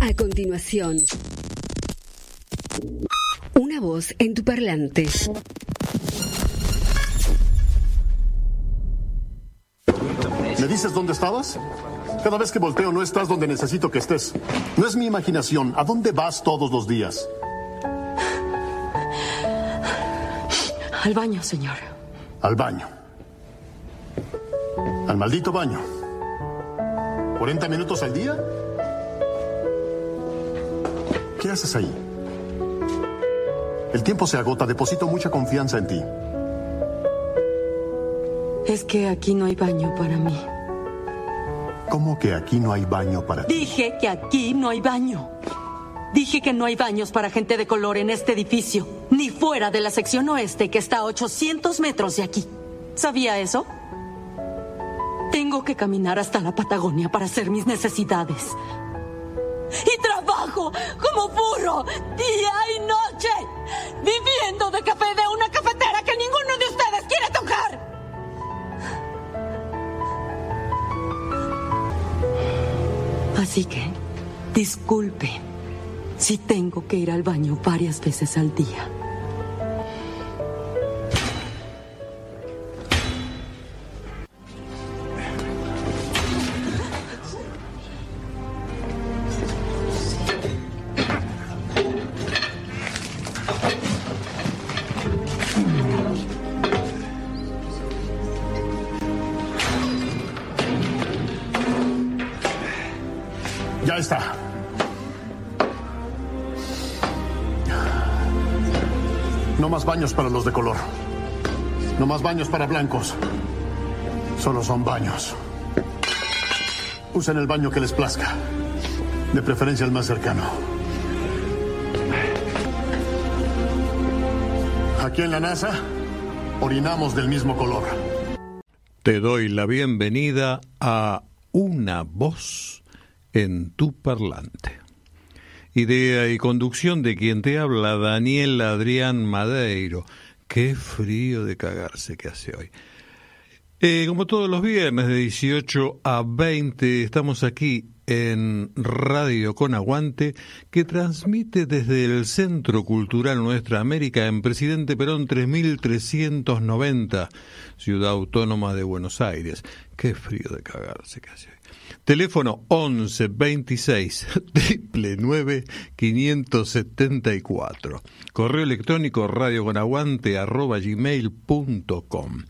A continuación, una voz en tu parlante. ¿Me dices dónde estabas? Cada vez que volteo no estás donde necesito que estés. No es mi imaginación. ¿A dónde vas todos los días? Al baño, señor. Al baño. Al maldito baño. ¿40 minutos al día? ¿Qué haces ahí? El tiempo se agota. Deposito mucha confianza en ti. Es que aquí no hay baño para mí. ¿Cómo que aquí no hay baño para ti? Dije que aquí no hay baño. Dije que no hay baños para gente de color en este edificio, ni fuera de la sección oeste que está a 800 metros de aquí. ¿Sabía eso? Tengo que caminar hasta la Patagonia para hacer mis necesidades. Y trabajo como burro día y noche, viviendo de café de una cafetera que ninguno de ustedes quiere tocar. Así que, disculpe si tengo que ir al baño varias veces al día. Baños para blancos. Solo son baños. Usen el baño que les plazca. De preferencia el más cercano. Aquí en la NASA, orinamos del mismo color. Te doy la bienvenida a Una voz en tu parlante. Idea y conducción de quien te habla, Daniel Adrián Madeiro. Qué frío de cagarse que hace hoy. Eh, como todos los viernes de 18 a 20 estamos aquí en Radio con Aguante que transmite desde el Centro Cultural Nuestra América en Presidente Perón 3390, Ciudad Autónoma de Buenos Aires. Qué frío de cagarse que hace hoy. Teléfono 11 26 9 574. Correo electrónico radioconaguante arroba gmail.com.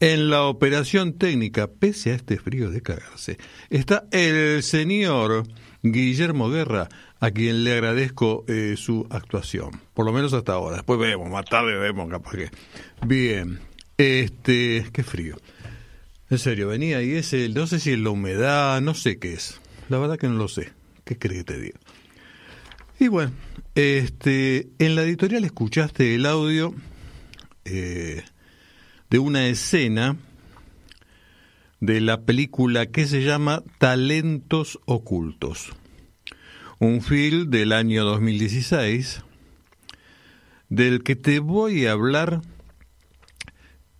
En la operación técnica, pese a este frío de cagarse, está el señor Guillermo Guerra, a quien le agradezco eh, su actuación. Por lo menos hasta ahora. Después vemos, más tarde vemos capaz que. Bien. Este. Qué frío. En serio, venía y ese, no sé si es la humedad, no sé qué es. La verdad que no lo sé. ¿Qué crees que te diga? Y bueno, este, en la editorial escuchaste el audio eh, de una escena de la película que se llama Talentos Ocultos. Un film del año 2016 del que te voy a hablar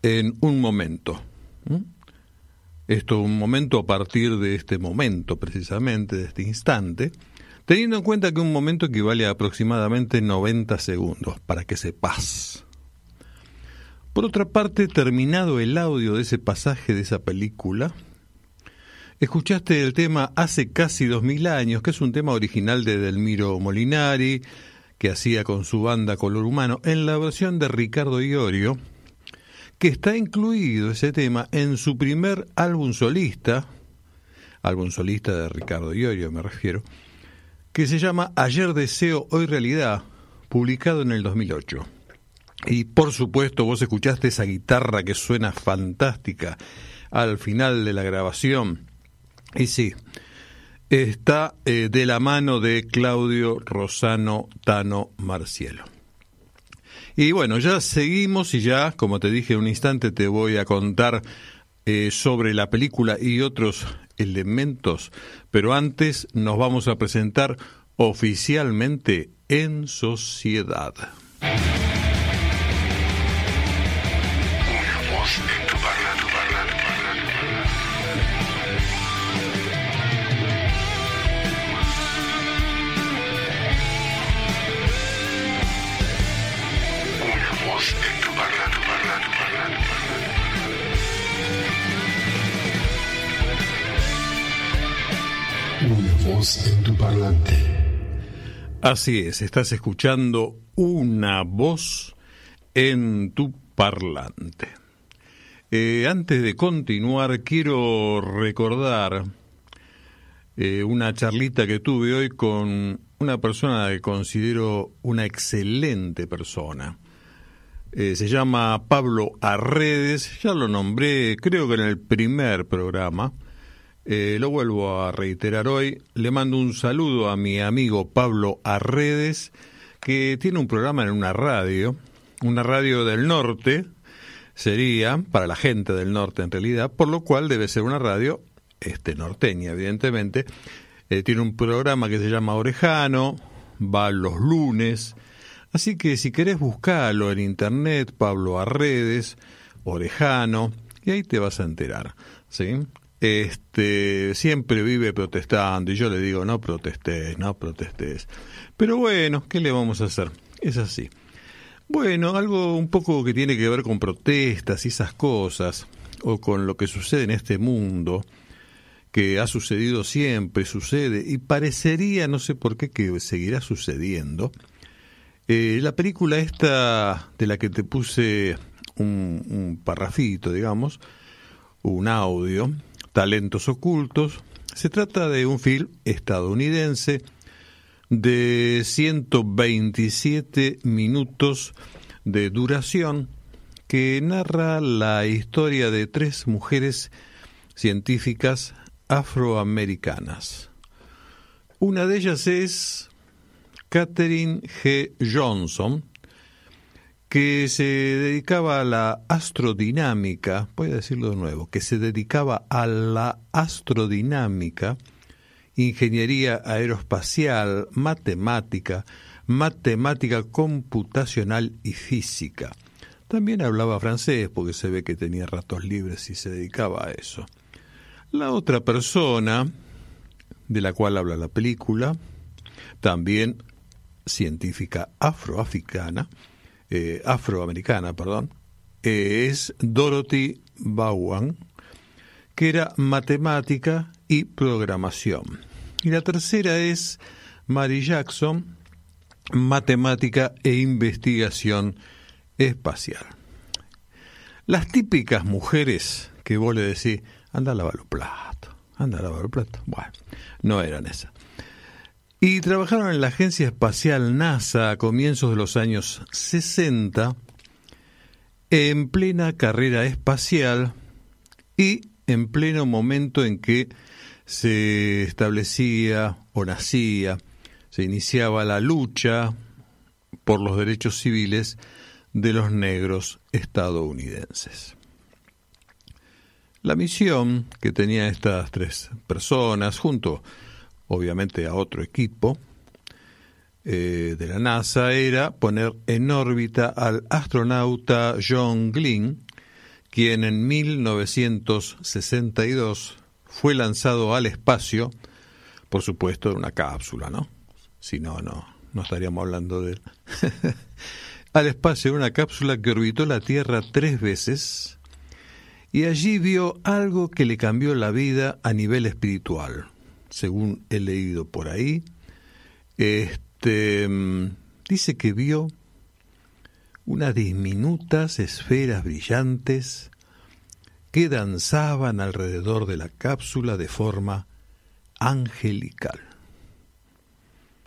en un momento. Esto un momento a partir de este momento, precisamente, de este instante, teniendo en cuenta que un momento equivale a aproximadamente 90 segundos, para que sepas. Por otra parte, terminado el audio de ese pasaje de esa película, escuchaste el tema Hace casi dos mil años, que es un tema original de Delmiro Molinari, que hacía con su banda Color Humano, en la versión de Ricardo Iorio, que está incluido ese tema en su primer álbum solista, álbum solista de Ricardo Iorio me refiero, que se llama Ayer Deseo, Hoy Realidad, publicado en el 2008. Y por supuesto vos escuchaste esa guitarra que suena fantástica al final de la grabación. Y sí, está eh, de la mano de Claudio Rosano Tano Marcielo. Y bueno, ya seguimos y ya, como te dije en un instante, te voy a contar eh, sobre la película y otros elementos, pero antes nos vamos a presentar oficialmente en sociedad. Así es, estás escuchando una voz en tu parlante. Eh, antes de continuar, quiero recordar eh, una charlita que tuve hoy con una persona que considero una excelente persona. Eh, se llama Pablo Arredes, ya lo nombré creo que en el primer programa, eh, lo vuelvo a reiterar hoy, le mando un saludo a mi amigo Pablo Arredes, que tiene un programa en una radio, una radio del norte, sería para la gente del norte en realidad, por lo cual debe ser una radio este norteña, evidentemente. Eh, tiene un programa que se llama Orejano, va los lunes. Así que si querés buscarlo en internet, Pablo Arredes, Orejano, y ahí te vas a enterar. ¿sí? Este, siempre vive protestando, y yo le digo, no protestes, no protestes. Pero bueno, ¿qué le vamos a hacer? Es así. Bueno, algo un poco que tiene que ver con protestas y esas cosas, o con lo que sucede en este mundo, que ha sucedido siempre, sucede, y parecería, no sé por qué, que seguirá sucediendo. Eh, la película esta de la que te puse un, un parrafito, digamos, un audio, Talentos Ocultos, se trata de un film estadounidense de 127 minutos de duración que narra la historia de tres mujeres científicas afroamericanas. Una de ellas es Catherine G. Johnson, que se dedicaba a la astrodinámica, voy a decirlo de nuevo, que se dedicaba a la astrodinámica, ingeniería aeroespacial, matemática, matemática computacional y física. También hablaba francés porque se ve que tenía ratos libres y se dedicaba a eso. La otra persona de la cual habla la película, también científica afroafricana, eh, afroamericana, perdón, eh, es Dorothy Bowen, que era matemática y programación. Y la tercera es Mary Jackson, matemática e investigación espacial. Las típicas mujeres que vos le decís, anda a lavar los platos, anda a lavar los platos. Bueno, no eran esas. Y trabajaron en la Agencia Espacial NASA a comienzos de los años 60, en plena carrera espacial y en pleno momento en que se establecía o nacía, se iniciaba la lucha por los derechos civiles de los negros estadounidenses. La misión que tenían estas tres personas, junto obviamente a otro equipo eh, de la NASA, era poner en órbita al astronauta John Glenn, quien en 1962 fue lanzado al espacio, por supuesto en una cápsula, ¿no? Si no, no, no estaríamos hablando de él. al espacio en una cápsula que orbitó la Tierra tres veces y allí vio algo que le cambió la vida a nivel espiritual, según he leído por ahí. Este mm, dice que vio unas diminutas esferas brillantes que danzaban alrededor de la cápsula de forma angelical.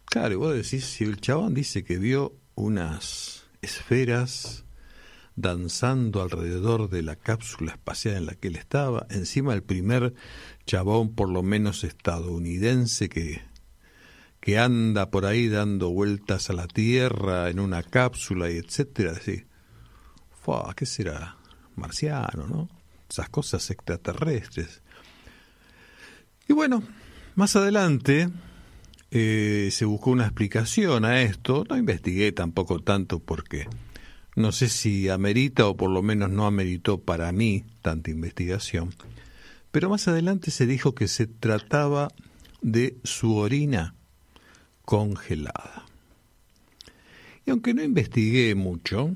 Claro, vos decís, si el chabón dice que vio unas esferas danzando alrededor de la cápsula espacial en la que él estaba, encima el primer chabón, por lo menos estadounidense, que, que anda por ahí dando vueltas a la Tierra en una cápsula y etcétera, así, ¿qué será? Marciano, ¿no? Esas cosas extraterrestres. Y bueno, más adelante eh, se buscó una explicación a esto, no investigué tampoco tanto porque no sé si amerita o por lo menos no ameritó para mí tanta investigación, pero más adelante se dijo que se trataba de su orina congelada. Y aunque no investigué mucho,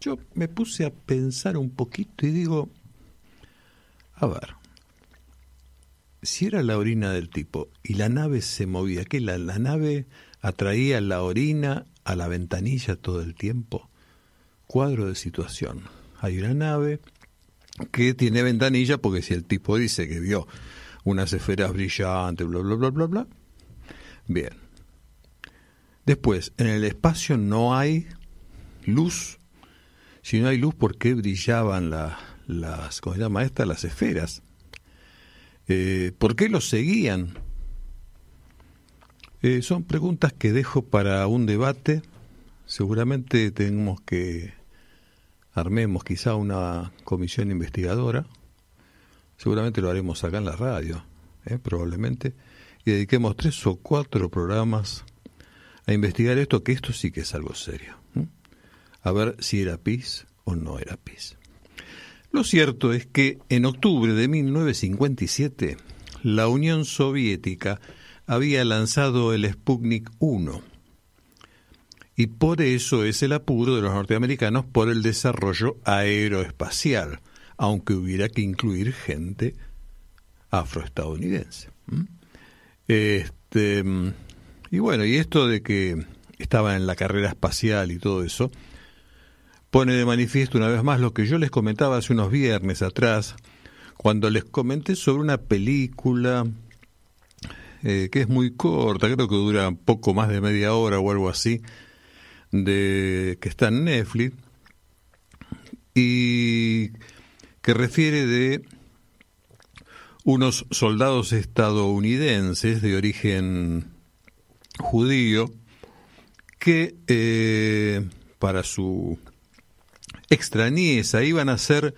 yo me puse a pensar un poquito y digo, a ver, si era la orina del tipo y la nave se movía, ¿qué la, la nave atraía la orina a la ventanilla todo el tiempo? Cuadro de situación. Hay una nave que tiene ventanilla porque si el tipo dice que vio unas esferas brillantes, bla, bla, bla, bla, bla. Bien. Después, en el espacio no hay luz. Si no hay luz, ¿por qué brillaban las, ¿cómo se llama esta? Las esferas. Eh, ¿Por qué los seguían? Eh, son preguntas que dejo para un debate. Seguramente tenemos que armemos quizá una comisión investigadora. Seguramente lo haremos acá en la radio, ¿eh? probablemente. Y dediquemos tres o cuatro programas a investigar esto, que esto sí que es algo serio. A ver si era PIS o no era PIS. Lo cierto es que en octubre de 1957 la Unión Soviética había lanzado el Sputnik 1 y por eso es el apuro de los norteamericanos por el desarrollo aeroespacial, aunque hubiera que incluir gente afroestadounidense. Este, y bueno, y esto de que estaba en la carrera espacial y todo eso, pone de manifiesto una vez más lo que yo les comentaba hace unos viernes atrás, cuando les comenté sobre una película eh, que es muy corta, creo que dura poco más de media hora o algo así, de que está en Netflix y que refiere de unos soldados estadounidenses de origen judío que eh, para su extrañeza, iban a ser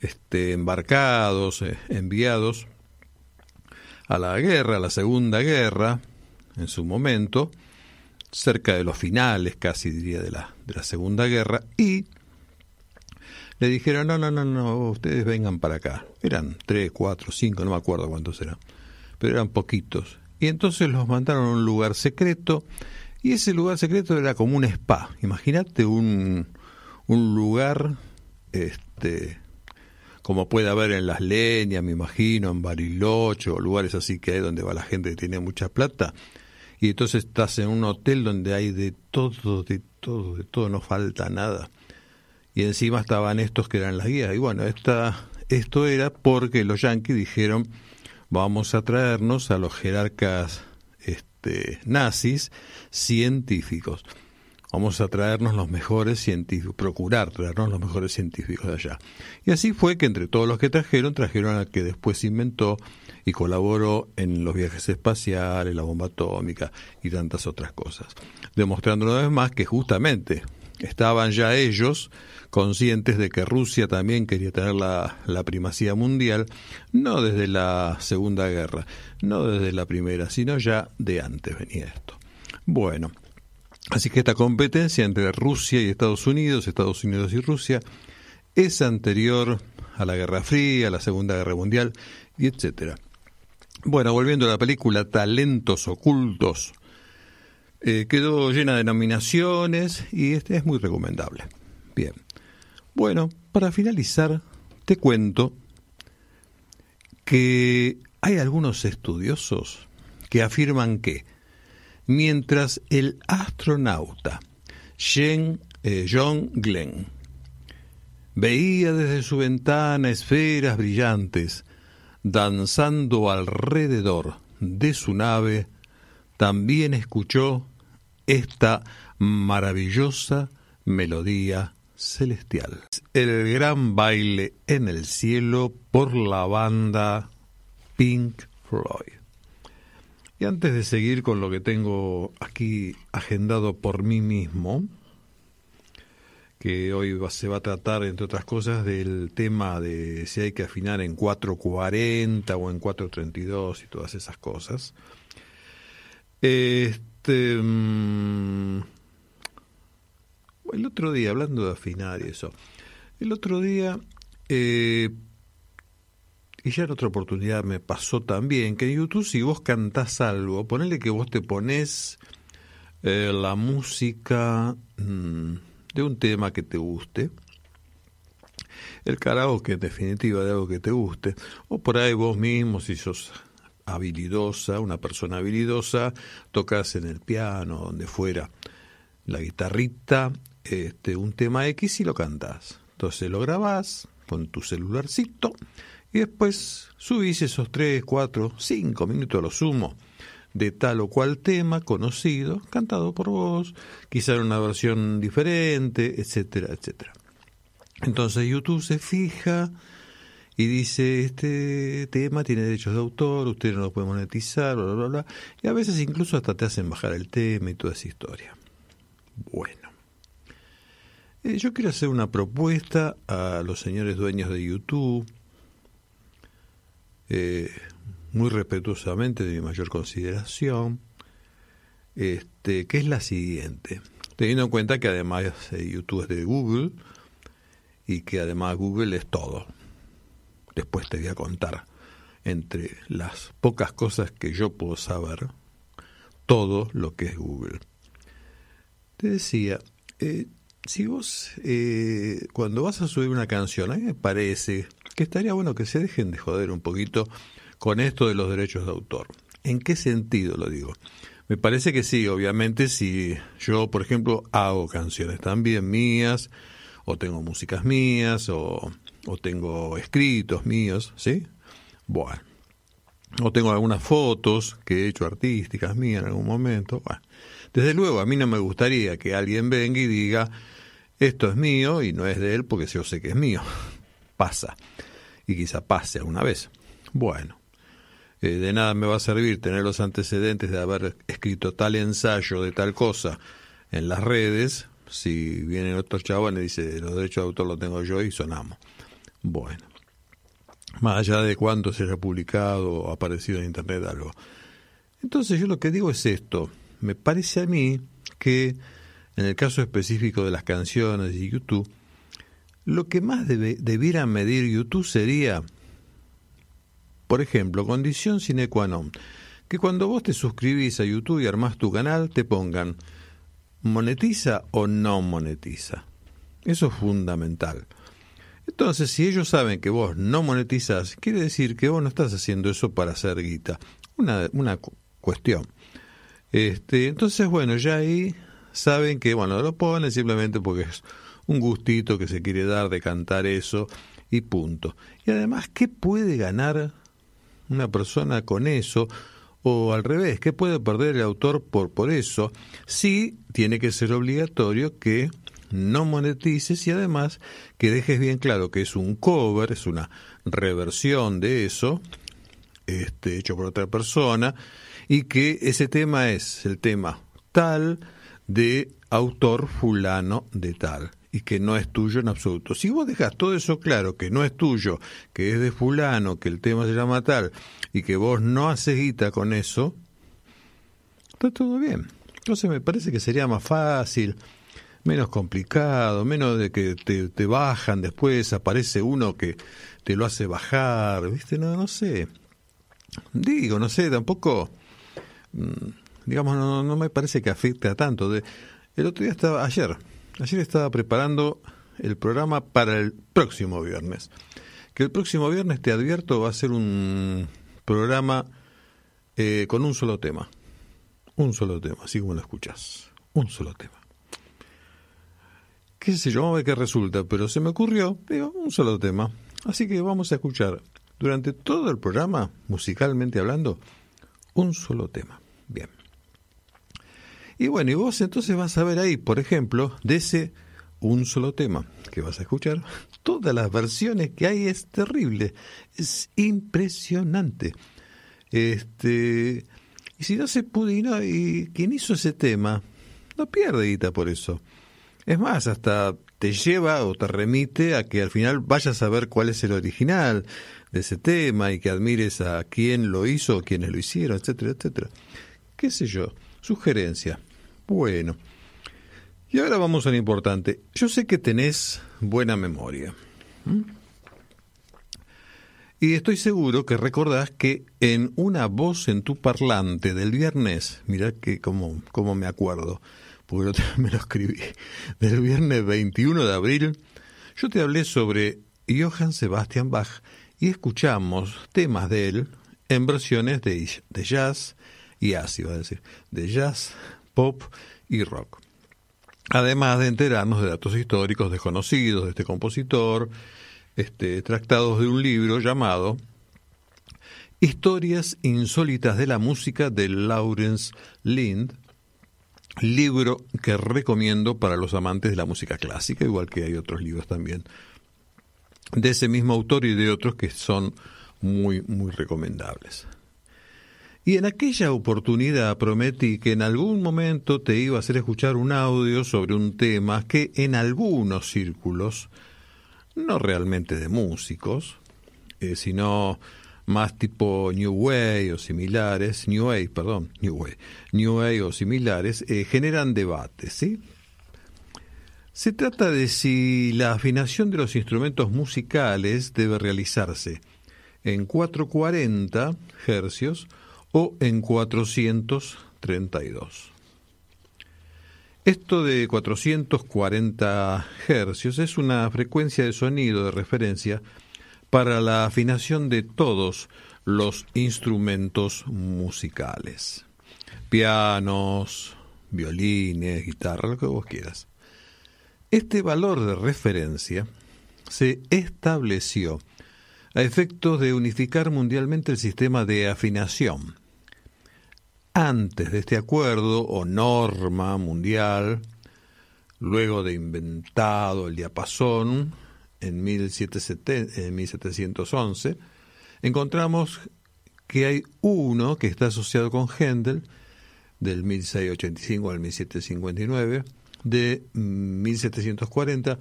este, embarcados, eh, enviados a la guerra, a la Segunda Guerra, en su momento, cerca de los finales, casi diría, de la, de la Segunda Guerra, y le dijeron, no, no, no, no, ustedes vengan para acá. Eran tres, cuatro, cinco, no me acuerdo cuántos eran, pero eran poquitos. Y entonces los mandaron a un lugar secreto, y ese lugar secreto era como un spa. Imagínate un, un lugar este como puede haber en Las Leñas, me imagino, en Bariloche o lugares así que hay donde va la gente que tiene mucha plata. Y entonces estás en un hotel donde hay de todo, de todo, de todo, no falta nada. Y encima estaban estos que eran las guías. Y bueno, esta, esto era porque los yanquis dijeron, vamos a traernos a los jerarcas este, nazis científicos. Vamos a traernos los mejores científicos, procurar traernos los mejores científicos de allá. Y así fue que entre todos los que trajeron, trajeron al que después inventó y colaboró en los viajes espaciales, la bomba atómica y tantas otras cosas. Demostrando una vez más que justamente estaban ya ellos conscientes de que Rusia también quería tener la, la, primacía mundial, no desde la Segunda Guerra, no desde la Primera, sino ya de antes venía esto. Bueno, Así que esta competencia entre Rusia y Estados Unidos, Estados Unidos y Rusia, es anterior a la Guerra Fría, a la Segunda Guerra Mundial, y etcétera. Bueno, volviendo a la película Talentos Ocultos, eh, quedó llena de nominaciones y este es muy recomendable. Bien. Bueno, para finalizar, te cuento que hay algunos estudiosos que afirman que mientras el astronauta eh, John Glenn veía desde su ventana esferas brillantes danzando alrededor de su nave, también escuchó esta maravillosa melodía celestial. El gran baile en el cielo por la banda Pink Floyd. Y antes de seguir con lo que tengo aquí agendado por mí mismo, que hoy se va a tratar, entre otras cosas, del tema de si hay que afinar en 440 o en 432 y todas esas cosas. Este, mm, el otro día, hablando de afinar y eso, el otro día eh, y ya en otra oportunidad me pasó también que en YouTube si vos cantás algo, ponele que vos te pones eh, la música mm, de un tema que te guste, el karaoke en definitiva de algo que te guste, o por ahí vos mismo si sos habilidosa, una persona habilidosa, tocas en el piano, donde fuera, la guitarrita, este, un tema X y lo cantas. Entonces lo grabás con tu celularcito y después subís esos 3, 4, 5 minutos a lo sumo de tal o cual tema conocido, cantado por vos, quizá en una versión diferente, etcétera, etcétera. Entonces YouTube se fija y dice, este tema tiene derechos de autor, usted no lo puede monetizar, bla, bla, bla, y a veces incluso hasta te hacen bajar el tema y toda esa historia. Bueno, eh, yo quiero hacer una propuesta a los señores dueños de YouTube, eh, muy respetuosamente de mi mayor consideración, este, que es la siguiente. Teniendo en cuenta que además eh, YouTube es de Google y que además Google es todo. Después te voy a contar, entre las pocas cosas que yo puedo saber, todo lo que es Google. Te decía, eh, si vos cuando vas a subir una canción, a mí me parece que estaría bueno que se dejen de joder un poquito con esto de los derechos de autor. ¿En qué sentido lo digo? Me parece que sí, obviamente si yo, por ejemplo, hago canciones también mías, o tengo músicas mías, o, o tengo escritos míos, ¿sí? Bueno, o tengo algunas fotos que he hecho artísticas mías en algún momento. Bueno, desde luego a mí no me gustaría que alguien venga y diga, esto es mío y no es de él porque yo sé que es mío. Pasa. Y quizá pase alguna vez. Bueno, eh, de nada me va a servir tener los antecedentes de haber escrito tal ensayo de tal cosa en las redes, si vienen otros chabones y dice los derechos de autor los tengo yo y sonamos. Bueno, más allá de cuánto se haya publicado o aparecido en internet algo. Entonces yo lo que digo es esto, me parece a mí que en el caso específico de las canciones y YouTube, lo que más debiera medir YouTube sería por ejemplo, condición sine qua non, que cuando vos te suscribís a YouTube y armás tu canal, te pongan monetiza o no monetiza. Eso es fundamental. Entonces, si ellos saben que vos no monetizás, quiere decir que vos no estás haciendo eso para hacer guita. Una, una cuestión. Este, entonces, bueno, ya ahí saben que, bueno, lo ponen simplemente porque es un gustito que se quiere dar de cantar eso y punto. Y además, ¿qué puede ganar una persona con eso, o al revés, ¿qué puede perder el autor por, por eso? Sí, tiene que ser obligatorio que no monetices y además que dejes bien claro que es un cover, es una reversión de eso, este, hecho por otra persona, y que ese tema es el tema tal de autor fulano de tal y que no es tuyo en absoluto. Si vos dejas todo eso claro, que no es tuyo, que es de fulano, que el tema se llama tal, y que vos no haces guita con eso, está todo bien. Entonces me parece que sería más fácil, menos complicado, menos de que te, te bajan después, aparece uno que te lo hace bajar, ¿viste? No, no sé. Digo, no sé, tampoco, mm, digamos, no, no me parece que afecte a tanto. El otro día estaba, ayer, Ayer estaba preparando el programa para el próximo viernes. Que el próximo viernes, te advierto, va a ser un programa eh, con un solo tema. Un solo tema, así como lo escuchas. Un solo tema. Qué sé yo, vamos a ver qué resulta, pero se me ocurrió, digo, un solo tema. Así que vamos a escuchar durante todo el programa, musicalmente hablando, un solo tema. Bien. Y bueno, y vos entonces vas a ver ahí, por ejemplo, de ese un solo tema que vas a escuchar, todas las versiones que hay es terrible, es impresionante. Este, y si no se pudo, y, quien hizo ese tema, no pierde guita por eso. Es más, hasta te lleva o te remite a que al final vayas a ver cuál es el original de ese tema y que admires a quién lo hizo o quiénes lo hicieron, etcétera, etcétera. ¿Qué sé yo? Sugerencia. Bueno, y ahora vamos a lo importante. Yo sé que tenés buena memoria. Y estoy seguro que recordás que en una voz en tu parlante del viernes, mirá que como, como me acuerdo, porque me lo escribí, del viernes 21 de abril, yo te hablé sobre Johann Sebastian Bach y escuchamos temas de él en versiones de, de jazz y así va a decir, de jazz, pop y rock. Además de enterarnos de datos históricos desconocidos de este compositor, este, tractados de un libro llamado Historias insólitas de la música de Lawrence Lind, libro que recomiendo para los amantes de la música clásica, igual que hay otros libros también de ese mismo autor y de otros que son muy, muy recomendables. Y en aquella oportunidad prometí que en algún momento te iba a hacer escuchar un audio sobre un tema que en algunos círculos, no realmente de músicos, eh, sino más tipo New Way o similares, New Way, perdón, New Way, New o similares, eh, generan debates, ¿sí? Se trata de si la afinación de los instrumentos musicales debe realizarse en 440 hercios o en 432. Esto de 440 hercios es una frecuencia de sonido de referencia para la afinación de todos los instrumentos musicales. Pianos, violines, guitarra, lo que vos quieras. Este valor de referencia se estableció a efectos de unificar mundialmente el sistema de afinación. Antes de este acuerdo o norma mundial, luego de inventado el diapasón, en, 1711, encontramos que hay uno que está asociado con Händel, del 1685 al 1759, de 1740,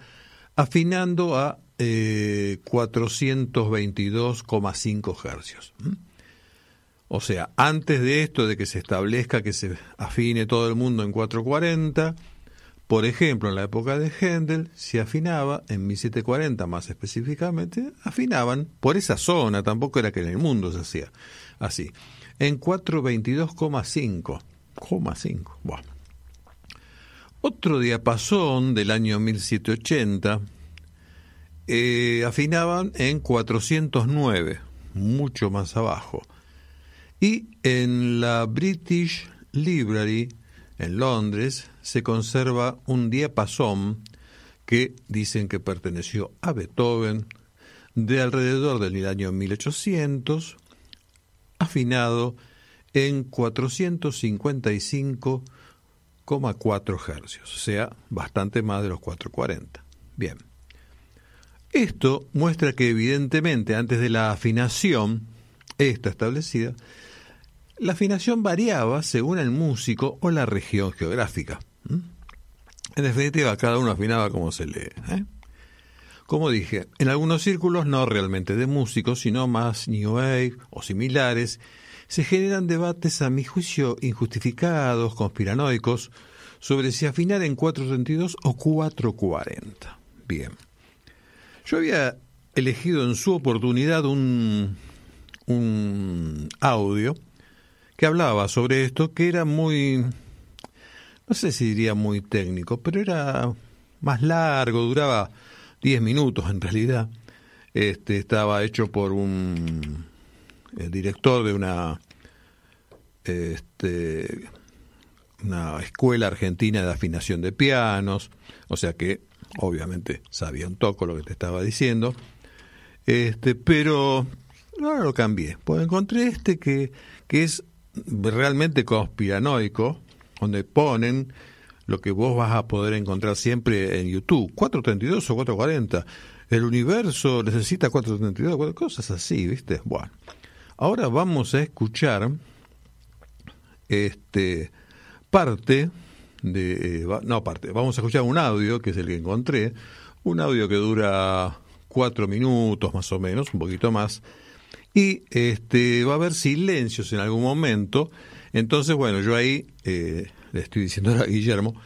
afinando a 422,5 eh, hercios. O sea, antes de esto, de que se establezca que se afine todo el mundo en 440, por ejemplo, en la época de Händel se afinaba, en 1740 más específicamente, afinaban por esa zona, tampoco era que en el mundo se hacía así, en 422,5. Bueno. Otro diapasón del año 1780 eh, afinaban en 409, mucho más abajo. Y en la British Library en Londres se conserva un diapasón que dicen que perteneció a Beethoven de alrededor del año 1800, afinado en 455,4 hercios, o sea, bastante más de los 440. Bien. Esto muestra que evidentemente antes de la afinación, esta establecida, la afinación variaba según el músico o la región geográfica. En definitiva, cada uno afinaba como se lee. ¿eh? Como dije, en algunos círculos, no realmente de músicos, sino más New Wave o similares, se generan debates a mi juicio injustificados, conspiranoicos, sobre si afinar en 432 o 440. Bien. Yo había elegido en su oportunidad un, un audio que hablaba sobre esto, que era muy, no sé si diría muy técnico, pero era más largo, duraba 10 minutos en realidad. Este, estaba hecho por un director de una, este, una escuela argentina de afinación de pianos, o sea que obviamente sabía un toco lo que te estaba diciendo, este, pero ahora lo cambié, pues encontré este que, que es realmente conspiranoico, donde ponen lo que vos vas a poder encontrar siempre en YouTube, 432 o 440. El universo necesita 432, cosas así, ¿viste? Bueno, ahora vamos a escuchar este parte eh, no parte, vamos a escuchar un audio que es el que encontré, un audio que dura cuatro minutos más o menos, un poquito más, y este, va a haber silencios en algún momento. Entonces, bueno, yo ahí eh, le estoy diciendo a Guillermo,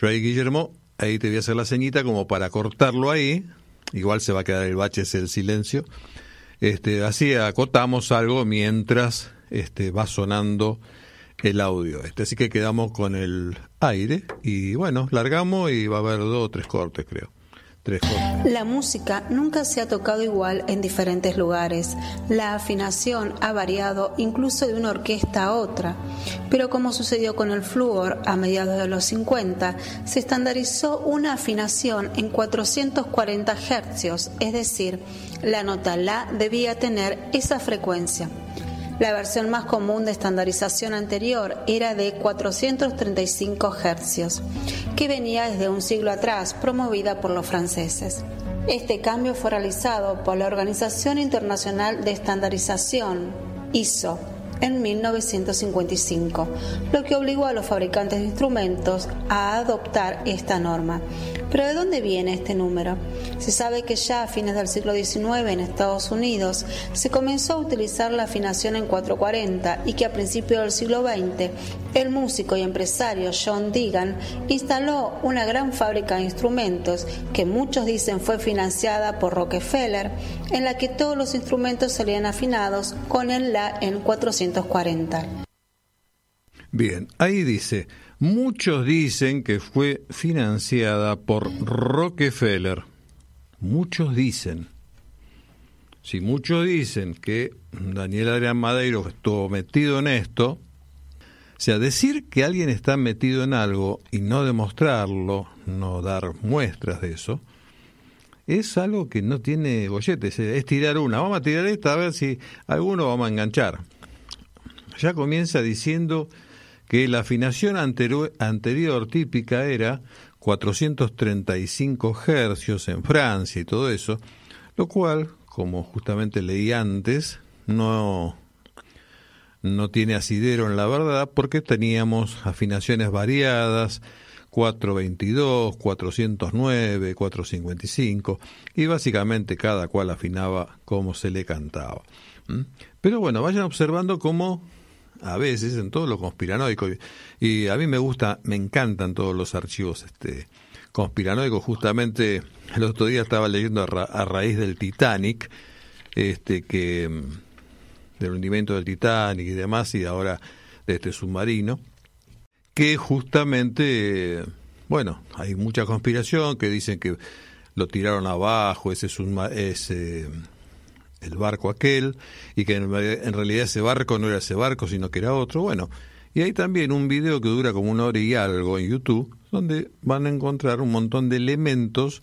yo ahí, Guillermo, ahí te voy a hacer la ceñita como para cortarlo ahí. Igual se va a quedar el bache, es el silencio. Este, así acotamos algo mientras este, va sonando el audio. Este, así que quedamos con el aire y bueno, largamos y va a haber dos o tres cortes, creo. La música nunca se ha tocado igual en diferentes lugares. La afinación ha variado incluso de una orquesta a otra. Pero como sucedió con el flúor a mediados de los 50, se estandarizó una afinación en 440 hercios, es decir, la nota La debía tener esa frecuencia. La versión más común de estandarización anterior era de 435 Hz, que venía desde un siglo atrás, promovida por los franceses. Este cambio fue realizado por la Organización Internacional de Estandarización, ISO, en 1955, lo que obligó a los fabricantes de instrumentos a adoptar esta norma. Pero ¿de dónde viene este número? Se sabe que ya a fines del siglo XIX en Estados Unidos se comenzó a utilizar la afinación en 440 y que a principios del siglo XX el músico y empresario John Deegan instaló una gran fábrica de instrumentos que muchos dicen fue financiada por Rockefeller, en la que todos los instrumentos salían afinados con el La en 440. Bien, ahí dice, muchos dicen que fue financiada por Rockefeller. Muchos dicen. Si muchos dicen que Daniel Adrián Madeiro estuvo metido en esto, o sea, decir que alguien está metido en algo y no demostrarlo, no dar muestras de eso, es algo que no tiene bolletes, es tirar una. Vamos a tirar esta a ver si alguno vamos a enganchar. Ya comienza diciendo que la afinación anterior, típica era 435 hercios en Francia y todo eso, lo cual, como justamente leí antes, no, no tiene asidero en la verdad porque teníamos afinaciones variadas, 422, 409, 455 y básicamente cada cual afinaba como se le cantaba. Pero bueno, vayan observando cómo a veces en todo lo conspiranoico y, a mí me gusta, me encantan todos los archivos este conspiranoicos. Justamente el otro día estaba leyendo a, raíz del Titanic, este que mm, del hundimiento del Titanic y demás y ahora de este submarino que justamente bueno hay mucha conspiración que dicen que lo tiraron abajo ese ese el barco aquel y que en, realidad ese barco no era ese barco sino que era otro bueno y hay también un video que dura como una hora y algo en YouTube donde van a encontrar un montón de elementos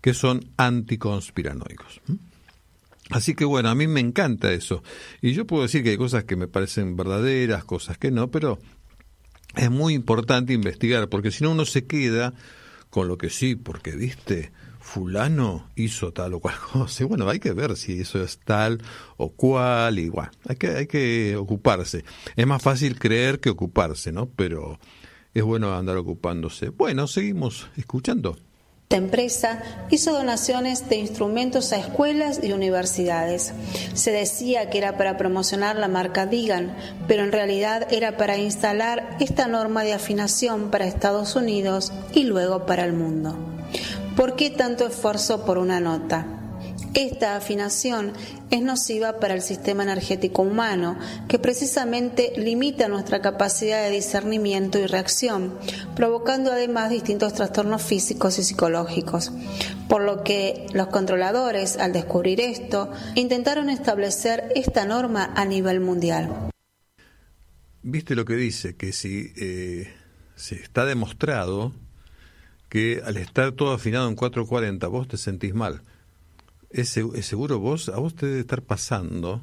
que son anticonspiranoicos Así que bueno, a mí me encanta eso. Y yo puedo decir que hay cosas que me parecen verdaderas, cosas que no, pero es muy importante investigar, porque si no uno se queda con lo que sí, porque viste, fulano hizo tal o cual cosa. Bueno, hay que ver si eso es tal o cual, y bueno, hay que, hay que ocuparse. Es más fácil creer que ocuparse, ¿no? Pero es bueno andar ocupándose. Bueno, seguimos escuchando. La empresa hizo donaciones de instrumentos a escuelas y universidades. Se decía que era para promocionar la marca Digan, pero en realidad era para instalar esta norma de afinación para Estados Unidos y luego para el mundo. ¿Por qué tanto esfuerzo por una nota? Esta afinación es nociva para el sistema energético humano, que precisamente limita nuestra capacidad de discernimiento y reacción, provocando además distintos trastornos físicos y psicológicos. Por lo que los controladores, al descubrir esto, intentaron establecer esta norma a nivel mundial. Viste lo que dice, que si eh, se está demostrado que al estar todo afinado en 440 vos te sentís mal. Es, seguro vos, a vos te debe estar pasando,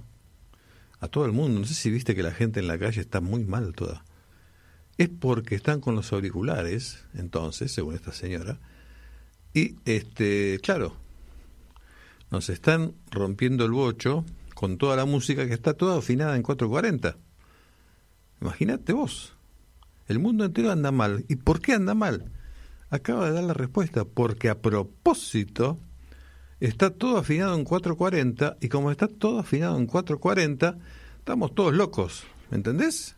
a todo el mundo, no sé si viste que la gente en la calle está muy mal toda. Es porque están con los auriculares, entonces, según esta señora, y este, claro, nos están rompiendo el bocho con toda la música que está toda afinada en 440. Imagínate vos. El mundo entero anda mal. ¿Y por qué anda mal? Acaba de dar la respuesta, porque a propósito está todo afinado en 440 y como está todo afinado en 440, estamos todos locos, ¿me entendés?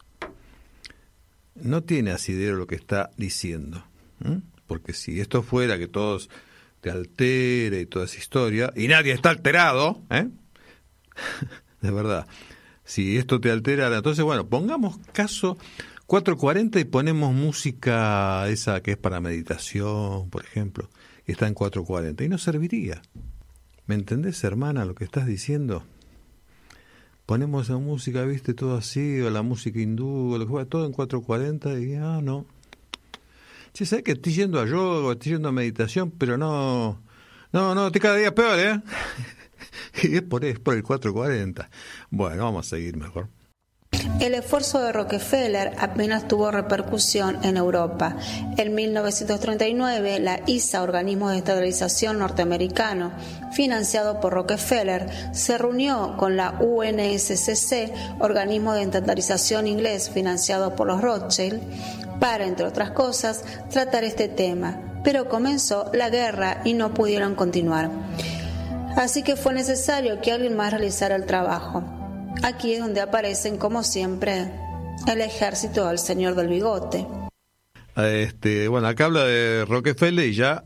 No tiene asidero lo que está diciendo, porque si esto fuera que todos te altere y toda esa historia, y nadie está alterado, ¿eh? de verdad, si esto te altera, entonces bueno, pongamos caso 4.40 y ponemos música esa que es para meditación, por ejemplo. está en 440 y no serviría. ¿Me entendés, hermana, lo que estás diciendo? Ponemos esa música, viste, todo así, o la música hindú, o lo que fuera, todo en 440 y ah, no. Sí, sabes que estoy yendo a yoga, estoy yendo a meditación, pero no, no, no, te cada día peor, ¿eh? y es por, es por el 440. Bueno, vamos a seguir mejor. El esfuerzo de Rockefeller apenas tuvo repercusión en Europa. En 1939, la ISA, organismo de estabilización norteamericano, financiado por Rockefeller, se reunió con la UNSCC, organismo de estandarización inglés financiado por los Rothschild, para, entre otras cosas, tratar este tema. Pero comenzó la guerra y no pudieron continuar. Así que fue necesario que alguien más realizara el trabajo. Aquí es donde aparecen, como siempre, el ejército del señor del bigote. Este, bueno, acá habla de Rockefeller y ya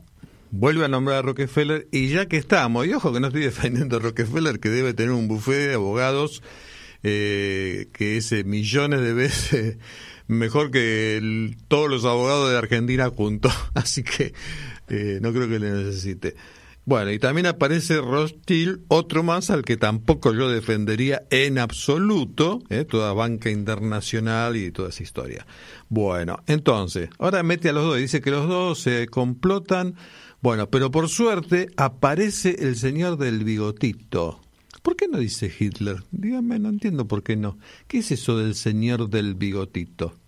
vuelve a nombrar a Rockefeller y ya que estamos, y ojo que no estoy defendiendo a Rockefeller, que debe tener un buffet de abogados eh, que es millones de veces mejor que todos los abogados de Argentina juntos, así que eh, no creo que le necesite. Bueno, y también aparece Rothschild, otro más al que tampoco yo defendería en absoluto, ¿eh? toda banca internacional y toda esa historia. Bueno, entonces, ahora mete a los dos, dice que los dos se complotan. Bueno, pero por suerte aparece el señor del bigotito. ¿Por qué no dice Hitler? Dígame, no entiendo por qué no. ¿Qué es eso del señor del bigotito?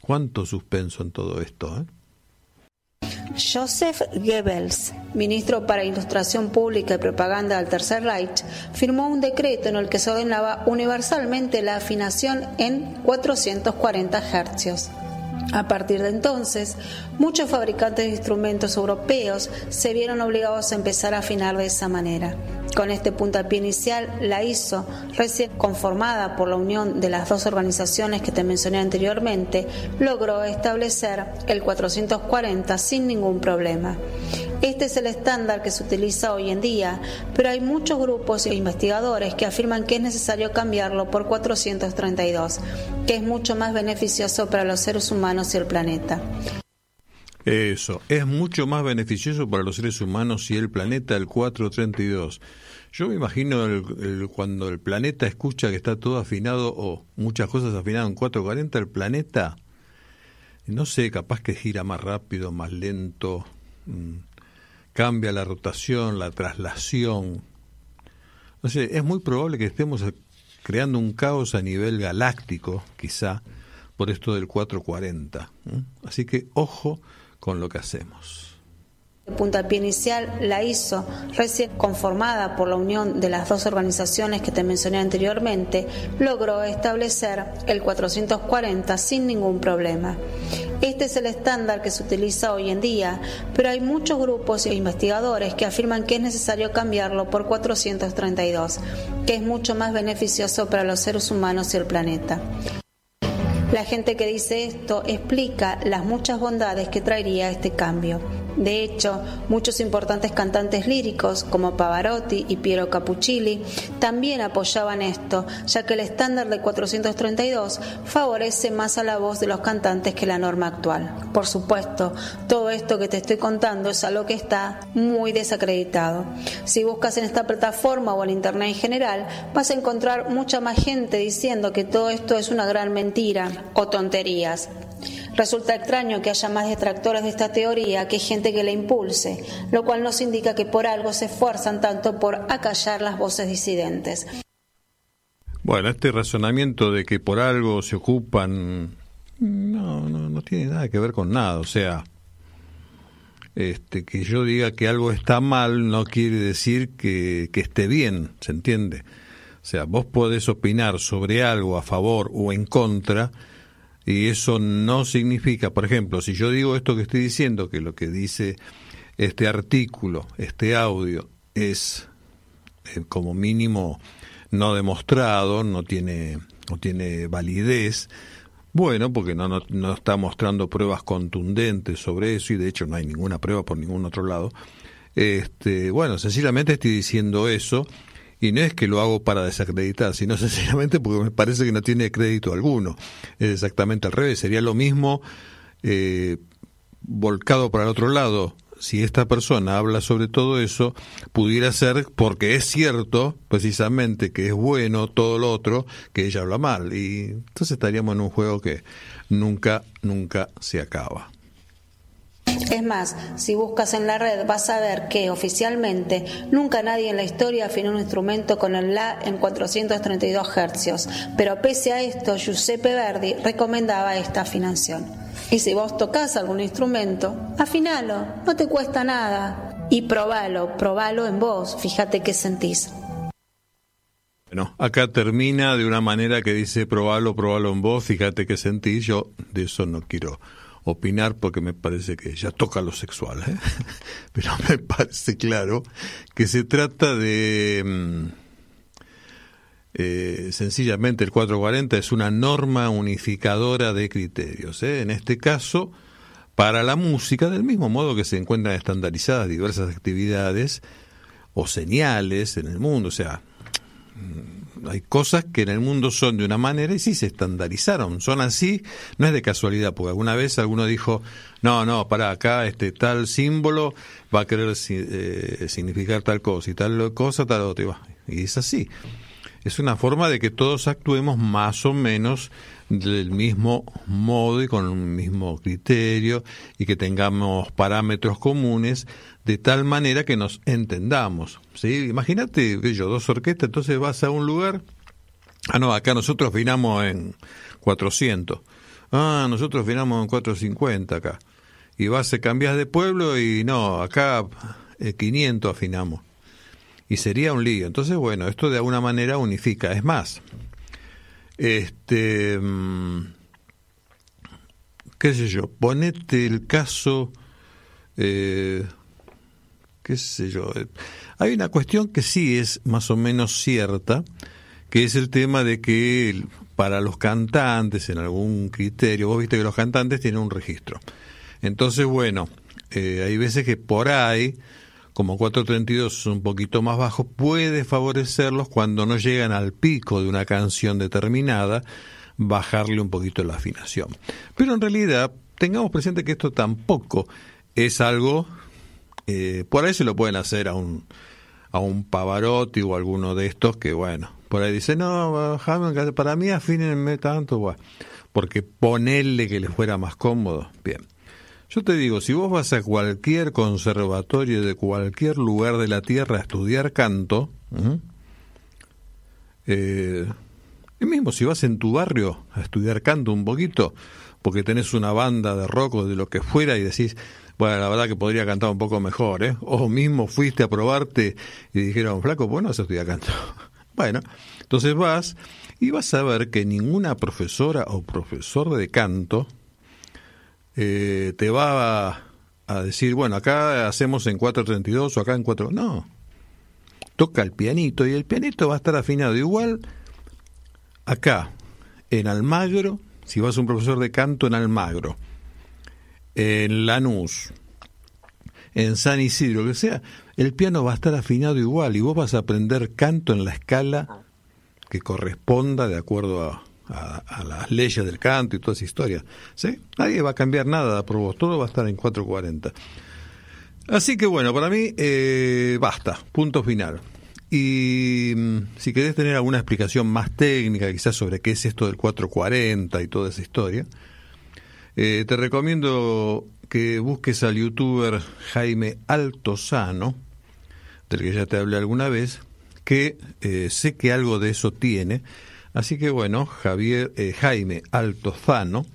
¿Cuánto suspenso en todo esto? Eh? Joseph Goebbels, ministro para Ilustración Pública y Propaganda del Tercer Reich, firmó un decreto en el que se ordenaba universalmente la afinación en 440 Hz. A partir de entonces, muchos fabricantes de instrumentos europeos se vieron obligados a empezar a afinar de esa manera. Con este puntapié inicial, la ISO, recién conformada por la unión de las dos organizaciones que te mencioné anteriormente, logró establecer el 440 sin ningún problema. Este es el estándar que se utiliza hoy en día, pero hay muchos grupos e investigadores que afirman que es necesario cambiarlo por 432, que es mucho más beneficioso para los seres humanos y el planeta. Eso, es mucho más beneficioso para los seres humanos y el planeta el 432. Yo me imagino cuando el planeta escucha que está todo afinado o muchas cosas afinadas en 440, el planeta, no sé, capaz que gira más rápido, más lento, mm, cambia la rotación, la traslación. No sé, es muy probable que estemos creando un caos a nivel galáctico, quizá, por esto del 440. Así que ojo con lo que hacemos. El puntapié inicial la hizo recién conformada por la unión de las dos organizaciones que te mencioné anteriormente, logró establecer el 440 sin ningún problema. Este es el estándar que se utiliza hoy en día, pero hay muchos grupos e investigadores que afirman que es necesario cambiarlo por 432, que es mucho más beneficioso para los seres humanos y el planeta. La gente que dice esto explica las muchas bondades que traería este cambio. De hecho, muchos importantes cantantes líricos como Pavarotti y Piero Capuccilli también apoyaban esto, ya que el estándar de 432 favorece más a la voz de los cantantes que la norma actual. Por supuesto, todo esto que te estoy contando es algo que está muy desacreditado. Si buscas en esta plataforma o en Internet en general, vas a encontrar mucha más gente diciendo que todo esto es una gran mentira o tonterías. Resulta extraño que haya más detractores de esta teoría que gente que la impulse, lo cual nos indica que por algo se esfuerzan tanto por acallar las voces disidentes. Bueno, este razonamiento de que por algo se ocupan no, no, no tiene nada que ver con nada. O sea, este, que yo diga que algo está mal no quiere decir que, que esté bien, ¿se entiende? O sea, vos podés opinar sobre algo a favor o en contra, y eso no significa, por ejemplo, si yo digo esto que estoy diciendo, que lo que dice este artículo, este audio, es eh, como mínimo no demostrado, no tiene, no tiene validez, bueno, porque no, no, no, está mostrando pruebas contundentes sobre eso y de hecho no hay ninguna prueba por ningún otro lado. Este, bueno, sencillamente estoy diciendo eso y no es que lo hago para desacreditar, sino sencillamente porque me parece que no tiene crédito alguno. Es exactamente al revés. Sería lo mismo eh, volcado para el otro lado si esta persona habla sobre todo eso, pudiera ser porque es cierto, precisamente, que es bueno todo lo otro, que ella habla mal. Y entonces estaríamos en un juego que nunca, nunca se acaba. Es más, si buscas en la red vas a ver que oficialmente nunca nadie en la historia afinó un instrumento con el La en 432 Hz, pero pese a esto Giuseppe Verdi recomendaba esta afinación. Y si vos tocas algún instrumento, afinalo, no te cuesta nada. Y probalo, probalo en vos, fíjate qué sentís. Bueno, acá termina de una manera que dice probalo, probalo en vos, fíjate qué sentís. Yo de eso no quiero opinar porque me parece que ya toca lo sexual, ¿eh? pero me parece claro que se trata de... Mm, eh, sencillamente el 440 es una norma unificadora de criterios. ¿eh? En este caso, para la música, del mismo modo que se encuentran estandarizadas diversas actividades o señales en el mundo, o sea, hay cosas que en el mundo son de una manera y sí se estandarizaron, son así, no es de casualidad, porque alguna vez alguno dijo, no, no, para acá este tal símbolo va a querer eh, significar tal cosa y tal cosa, tal otra, y es así. Es una forma de que todos actuemos más o menos del mismo modo y con un mismo criterio y que tengamos parámetros comunes de tal manera que nos entendamos. ¿sí? Imagínate, yo, dos orquestas, entonces vas a un lugar, ah, no, acá nosotros afinamos en 400, ah, nosotros afinamos en 450 acá, y vas, a cambias de pueblo y no, acá 500 eh, afinamos. Y sería un lío. Entonces, bueno, esto de alguna manera unifica. Es más, este, mm, qué sé yo, ponete el caso, eh, qué sé yo, eh, hay una cuestión que sí es más o menos cierta, que es el tema de que para los cantantes, en algún criterio, vos viste que los cantantes tienen un registro. Entonces, bueno, eh, hay veces que por ahí como 432 es un poquito más bajo, puede favorecerlos cuando no llegan al pico de una canción determinada, bajarle un poquito la afinación. Pero en realidad, tengamos presente que esto tampoco es algo, eh, por ahí se lo pueden hacer a un, a un Pavarotti o alguno de estos que, bueno, por ahí dice, no, para mí afínenme tanto, porque ponerle que les fuera más cómodo. Bien. Yo te digo, si vos vas a cualquier conservatorio de cualquier lugar de la Tierra a estudiar canto, eh, y mismo si vas en tu barrio a estudiar canto un poquito, porque tenés una banda de rock o de lo que fuera y decís, bueno, la verdad que podría cantar un poco mejor, ¿eh? O mismo fuiste a probarte y dijeron, flaco, bueno, vas a estudiar canto. bueno, entonces vas y vas a ver que ninguna profesora o profesor de canto eh, te va a, decir, bueno, acá hacemos en 432 o acá en 4... No, toca el pianito y el pianito va a estar afinado igual acá, en Almagro, si vas a un profesor de canto en Almagro, en Lanús, en San Isidro, que sea, el piano va a estar afinado igual y vos vas a aprender canto en la escala que corresponda de acuerdo a, a, las leyes del canto y toda esa historia. ¿sí? Nadie va a cambiar nada todo va a estar en 440. Así que bueno, para mí eh, basta, punto final. Y mm, si querés tener alguna explicación más técnica, quizás sobre qué es esto del 440 y toda esa historia, eh, te recomiendo que busques al youtuber Jaime Altozano, del que ya te hablé alguna vez, que eh, sé que algo de eso tiene, Así que bueno, Javier, eh, Jaime Altozano,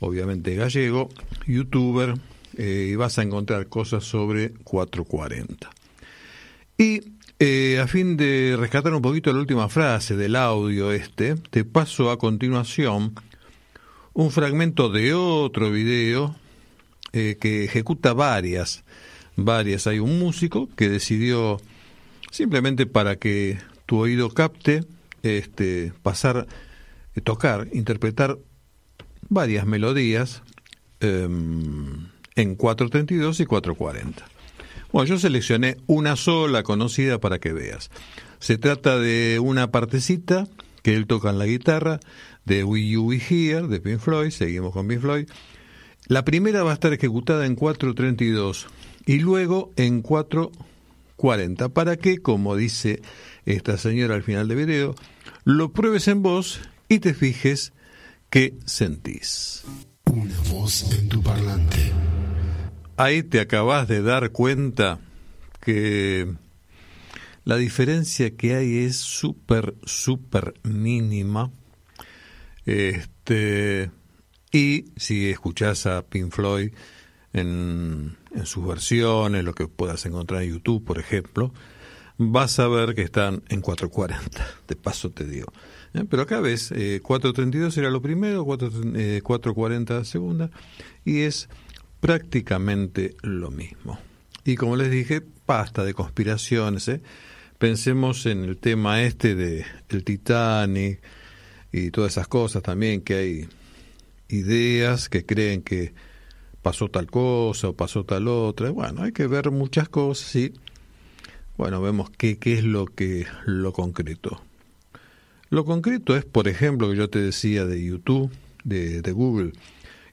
obviamente gallego, youtuber, eh, y vas a encontrar cosas sobre 440. Y eh, a fin de rescatar un poquito la última frase del audio este, te paso a continuación un fragmento de otro video que ejecuta varias, varias. Hay un músico que decidió simplemente para que tu oído capte este, pasar, eh, tocar, interpretar varias melodías em, en 432 y 440. Bueno, yo seleccioné una sola conocida para que veas. Se trata de una partecita que él toca en la guitarra de We You We Here de Pink Floyd, seguimos con Pink Floyd. La primera va a estar ejecutada en 432 y luego en 4.40 para que, como dice esta señora al final del video, lo pruebes en voz y te fijes qué sentís. Una voz en tu parlante. Ahí te acabas de dar cuenta que la diferencia que hay es súper, súper mínima. Este, y si escuchás a Pink Floyd en, en sus versiones, lo que puedas encontrar en YouTube, por ejemplo, vas a ver que están en 440. De paso te digo. ¿Eh? Pero acá ves, eh, 432 era lo primero, 4, eh, 440 segunda, y es prácticamente lo mismo. Y como les dije, pasta de conspiraciones. ¿eh? Pensemos en el tema este de el Titanic y todas esas cosas también, que hay ideas que creen que pasó tal cosa o pasó tal otra. Bueno, hay que ver muchas cosas y bueno, vemos qué, qué es lo que lo concreto. Lo concreto es, por ejemplo, que yo te decía de YouTube, de, de Google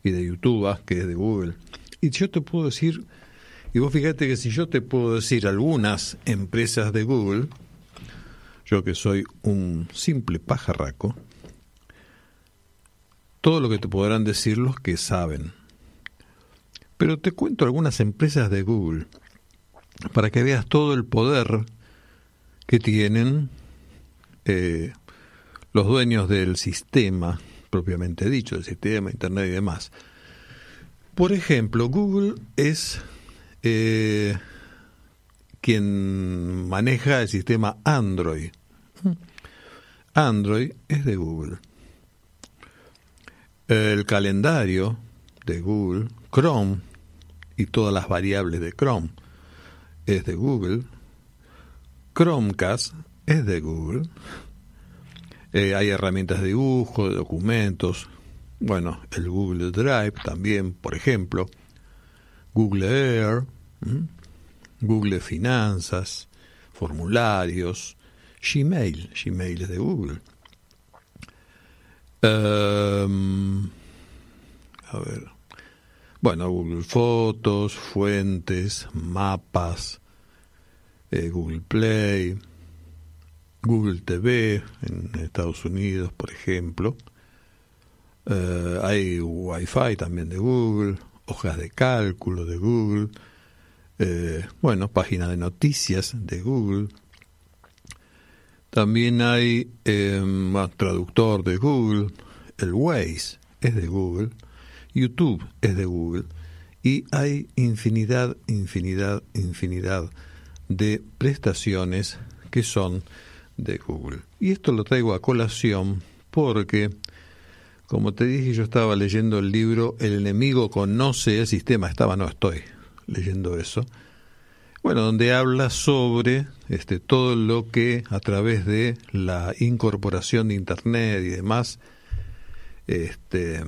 y de YouTube, ah, que es de Google. Y yo te puedo decir, y vos fíjate que si yo te puedo decir algunas empresas de Google, yo que soy un simple pajarraco, todo lo que te podrán decir los que saben. Pero te cuento algunas empresas de Google para que veas todo el poder que tienen eh, los dueños del sistema, propiamente dicho, del sistema, Internet y demás. Por ejemplo, Google es eh, quien maneja el sistema Android. Android es de Google. El calendario de Google, Chrome y todas las variables de Chrome es de Google. Chromecast es de Google. Eh, hay herramientas de dibujo, de documentos. Bueno, el Google Drive también, por ejemplo. Google Air. Google Finanzas. Formularios. Gmail. Gmail es de Google. Um, a ver. Bueno, Google Fotos, fuentes, mapas, eh, Google Play, Google TV en Estados Unidos, por ejemplo. Eh, hay Wi-Fi también de Google, hojas de cálculo de Google, eh, bueno, página de noticias de Google. También hay traductor de Google, el Waze es de Google YouTube es de Google y hay infinidad, infinidad, infinidad de prestaciones que son de Google. Y esto lo traigo a colación porque, como te dije, yo estaba leyendo el libro El enemigo conoce el sistema, estaba, no estoy leyendo eso. Bueno, donde habla sobre este, todo lo que a través de la incorporación de Internet y demás, este,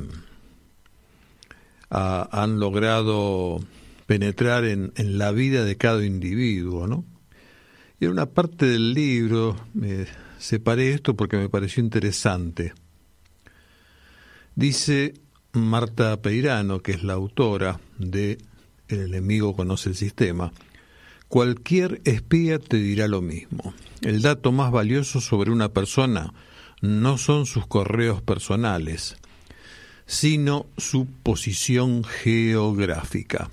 han logrado penetrar en, en, la vida de cada individuo, ¿no? Y en una parte del libro me separé esto porque me pareció interesante. Dice Marta Peirano, que es la autora de El enemigo conoce el sistema, cualquier espía te dirá lo mismo. El dato más valioso sobre una persona no son sus correos personales, sino su posición geográfica.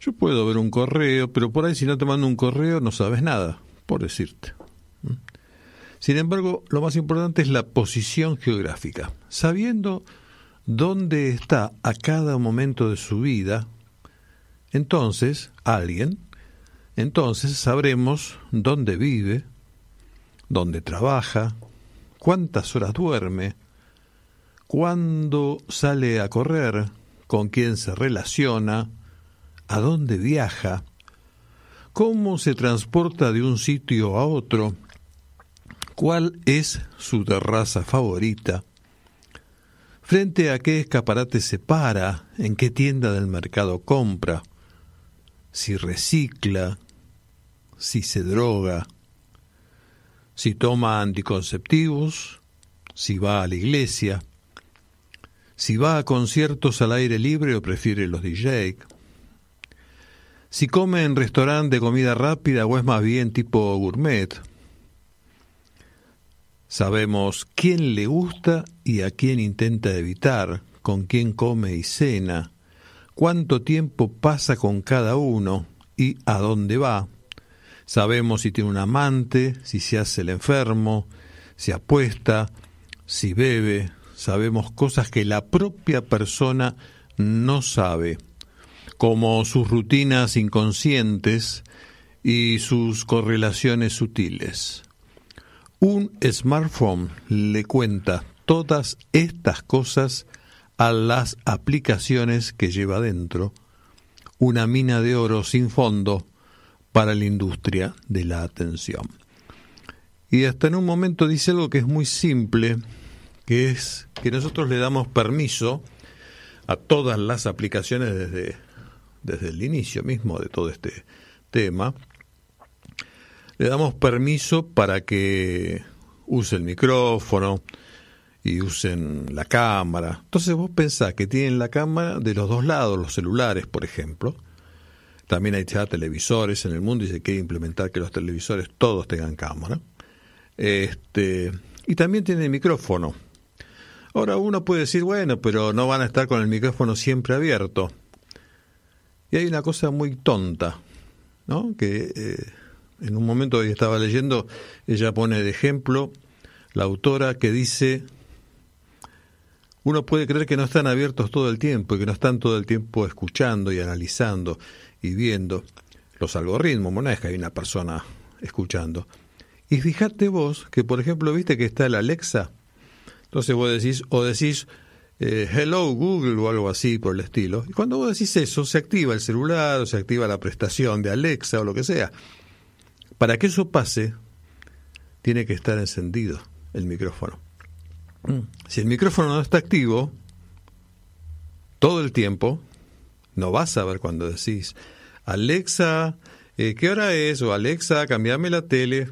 Yo puedo ver un correo, pero por ahí si no te mando un correo no sabes nada, por decirte. Sin embargo, lo más importante es la posición geográfica. Sabiendo dónde está a cada momento de su vida, entonces alguien, entonces sabremos dónde vive, dónde trabaja, cuántas horas duerme, cuándo sale a correr, con quién se relaciona, a dónde viaja, cómo se transporta de un sitio a otro, cuál es su terraza favorita, frente a qué escaparate se para, en qué tienda del mercado compra, si recicla, si se droga, si toma anticonceptivos, si va a la iglesia, si va a conciertos al aire libre o prefiere los DJ, si come en restaurante de comida rápida o es más bien tipo gourmet. Sabemos quién le gusta y a quién intenta evitar, con quién come y cena, cuánto tiempo pasa con cada uno y a dónde va. Sabemos si tiene un amante, si se hace el enfermo, si apuesta, si bebe. Sabemos cosas que la propia persona no sabe como sus rutinas inconscientes y sus correlaciones sutiles. Un smartphone le cuenta todas estas cosas a las aplicaciones que lleva dentro, una mina de oro sin fondo para la industria de la atención. Y hasta en un momento dice algo que es muy simple, que es que nosotros le damos permiso a todas las aplicaciones desde desde el inicio mismo de todo este tema, le damos permiso para que use el micrófono y usen la cámara. Entonces vos pensás que tienen la cámara de los dos lados, los celulares, por ejemplo. También hay ya televisores en el mundo y se quiere implementar que los televisores todos tengan cámara. Este, y también tiene micrófono. Ahora uno puede decir, bueno, pero no van a estar con el micrófono siempre abierto. Y hay una cosa muy tonta, ¿no? Que eh, en un momento que estaba leyendo, ella pone de ejemplo la autora que dice, uno puede creer que no están abiertos todo el tiempo y que no están todo el tiempo escuchando y analizando y viendo los algoritmos, no es que hay una persona escuchando. Y fíjate vos que, por ejemplo, viste que está el Alexa, entonces vos decís, o decís, eh, Hello Google o algo así por el estilo. Y cuando vos decís eso, se activa el celular o se activa la prestación de Alexa o lo que sea. Para que eso pase, tiene que estar encendido el micrófono. Mm. Si el micrófono no está activo, todo el tiempo, no vas a ver cuando decís, Alexa, eh, ¿qué hora es? O Alexa, cambiame la tele.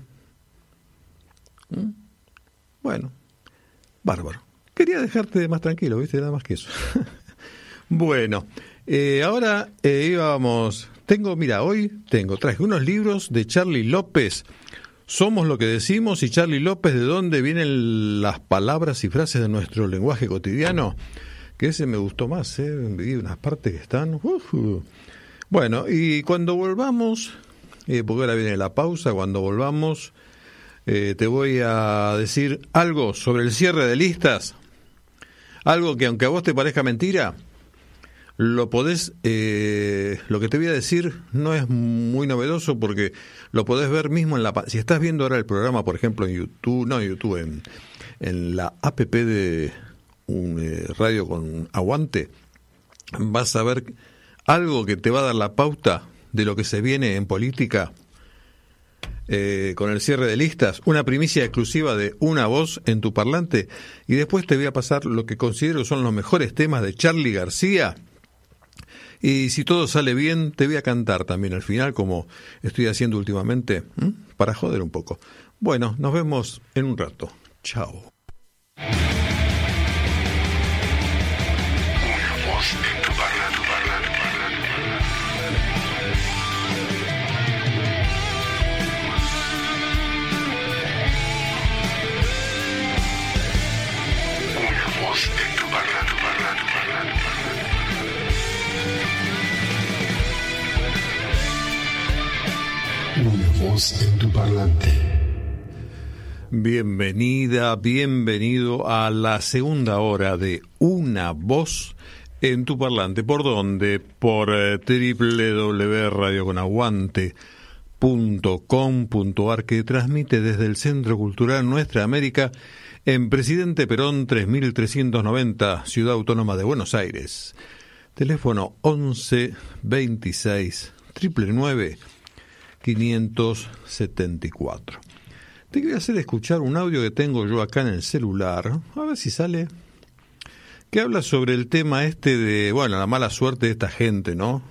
Mm. Bueno, bárbaro. Quería dejarte más tranquilo, ¿viste? Nada más que eso. bueno, eh, ahora eh, íbamos. Tengo, mira, hoy tengo, traje unos libros de Charlie López. Somos lo que decimos y Charlie López, ¿de dónde vienen las palabras y frases de nuestro lenguaje cotidiano? Que ese me gustó más, ¿eh? Vi unas partes que están. Bueno, y cuando volvamos, eh, porque ahora viene la pausa, cuando volvamos, eh, te voy a decir algo sobre el cierre de listas. Algo que aunque a vos te parezca mentira, lo podés, eh, lo que te voy a decir no es muy novedoso porque lo podés ver mismo en la... Si estás viendo ahora el programa, por ejemplo, en YouTube, no en YouTube, en, en la app de un eh, radio con aguante, vas a ver algo que te va a dar la pauta de lo que se viene en política eh, con el cierre de listas, una primicia exclusiva de una voz en tu parlante y después te voy a pasar lo que considero son los mejores temas de Charlie García. Y si todo sale bien, te voy a cantar también al final, como estoy haciendo últimamente, para joder un poco. Bueno, nos vemos en un rato. Chao. En tu parlante. Bienvenida, bienvenido a la segunda hora de Una voz en tu parlante. ¿Por dónde? Por eh, www.radioconaguante.com.ar que transmite desde el Centro Cultural Nuestra América en Presidente Perón 3390, Ciudad Autónoma de Buenos Aires. Teléfono 11 26 999 574. Te voy a hacer escuchar un audio que tengo yo acá en el celular, a ver si sale, que habla sobre el tema este de, bueno, la mala suerte de esta gente, ¿no?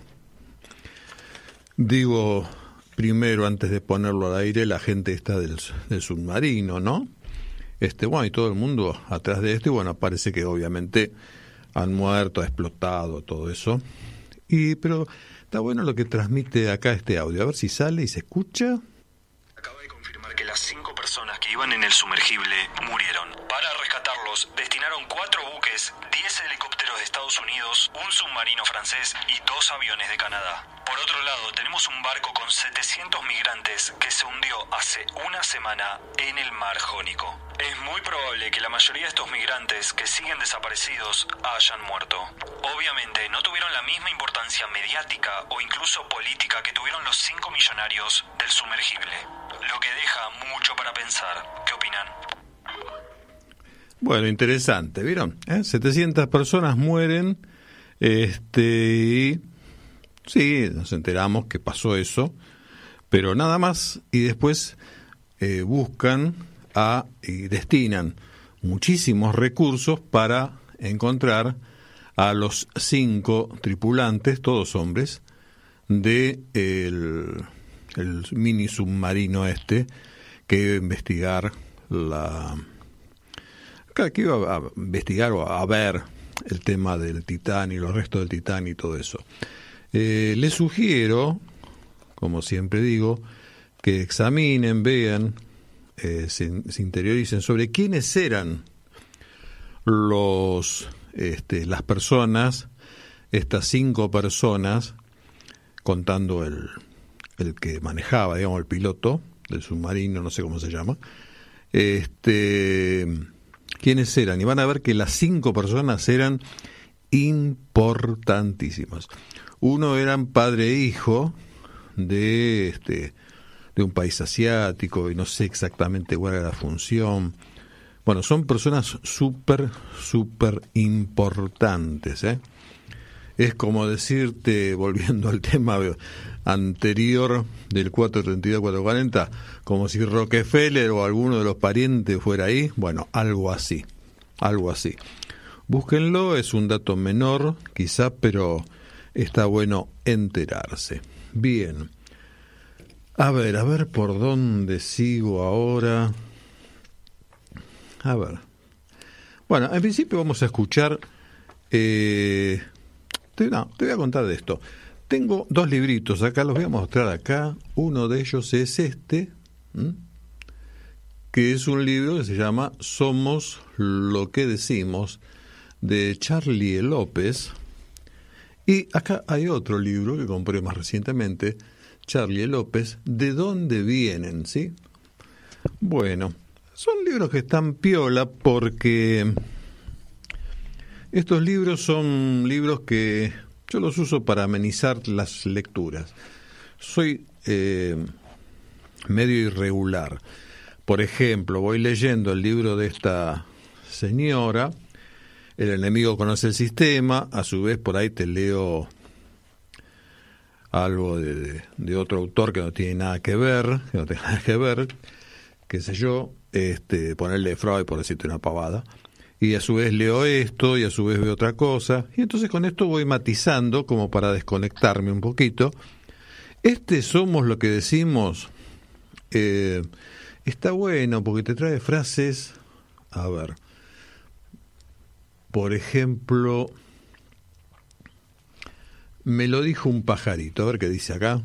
Digo, primero, antes de ponerlo al aire, la gente está del, del submarino, ¿no? Este, bueno, y todo el mundo atrás de este, bueno, parece que obviamente han muerto, ha explotado, todo eso. Y pero está bueno lo que transmite acá este audio. A ver si sale y se escucha. Acaba de confirmar que las cinco personas que iban en el sumergible murieron. Para rescatarlos, destinaron cuatro buques, 10 helicópteros de Estados Unidos, un submarino francés y dos aviones de Canadá. Por otro lado, tenemos un barco con 700 migrantes que se hundió hace una semana en el mar Jónico. Es muy probable que la mayoría de estos migrantes que siguen desaparecidos hayan muerto. Obviamente no tuvieron la misma importancia mediática o incluso política que tuvieron los cinco millonarios del sumergible, lo que deja mucho para pensar. ¿Qué opinan? Bueno, interesante, ¿vieron? ¿Eh? 700 personas mueren, este, sí, nos enteramos que pasó eso, pero nada más, y después eh, buscan a, y destinan muchísimos recursos para encontrar a los cinco tripulantes, todos hombres, de el, mini submarino este que iba a investigar la que iba a investigar o a ver el tema del Titán y los restos del Titán y todo eso. Eh, les sugiero, como siempre digo, que examinen, vean, eh, se, se, interioricen sobre quiénes eran los, este, las personas, estas cinco personas, contando el, el que manejaba, digamos, el piloto del submarino, no sé cómo se llama, este quiénes eran y van a ver que las cinco personas eran importantísimas. Uno eran padre e hijo de este de un país asiático y no sé exactamente cuál era la función. Bueno, son personas súper, súper importantes. ¿eh? Es como decirte, volviendo al tema anterior del 432-440, como si Rockefeller o alguno de los parientes fuera ahí. Bueno, algo así, algo así. Búsquenlo, es un dato menor, quizá, pero está bueno enterarse. Bien. A ver, a ver por dónde sigo ahora. A ver. Bueno, en principio vamos a escuchar... Eh, te, no, te voy a contar de esto. Tengo dos libritos acá, los voy a mostrar acá. Uno de ellos es este, que es un libro que se llama Somos lo que decimos, de Charlie López. Y acá hay otro libro que compré más recientemente, Charlie López, ¿De dónde vienen? ¿Sí? Bueno, son libros que están piola porque estos libros son libros que yo los uso para amenizar las lecturas. Soy eh, medio irregular. Por ejemplo, voy leyendo el libro de esta señora, El enemigo conoce el sistema, a su vez por ahí te leo algo de, de, otro autor que no tiene nada que ver, que no tiene nada que ver, qué sé yo, este, ponerle Freud por decirte una pavada, y a su vez leo esto y a su vez veo otra cosa, y entonces con esto voy matizando como para desconectarme un poquito. Este somos lo que decimos, eh, está bueno porque te trae frases, a ver, por ejemplo, me lo dijo un pajarito, a ver qué dice acá.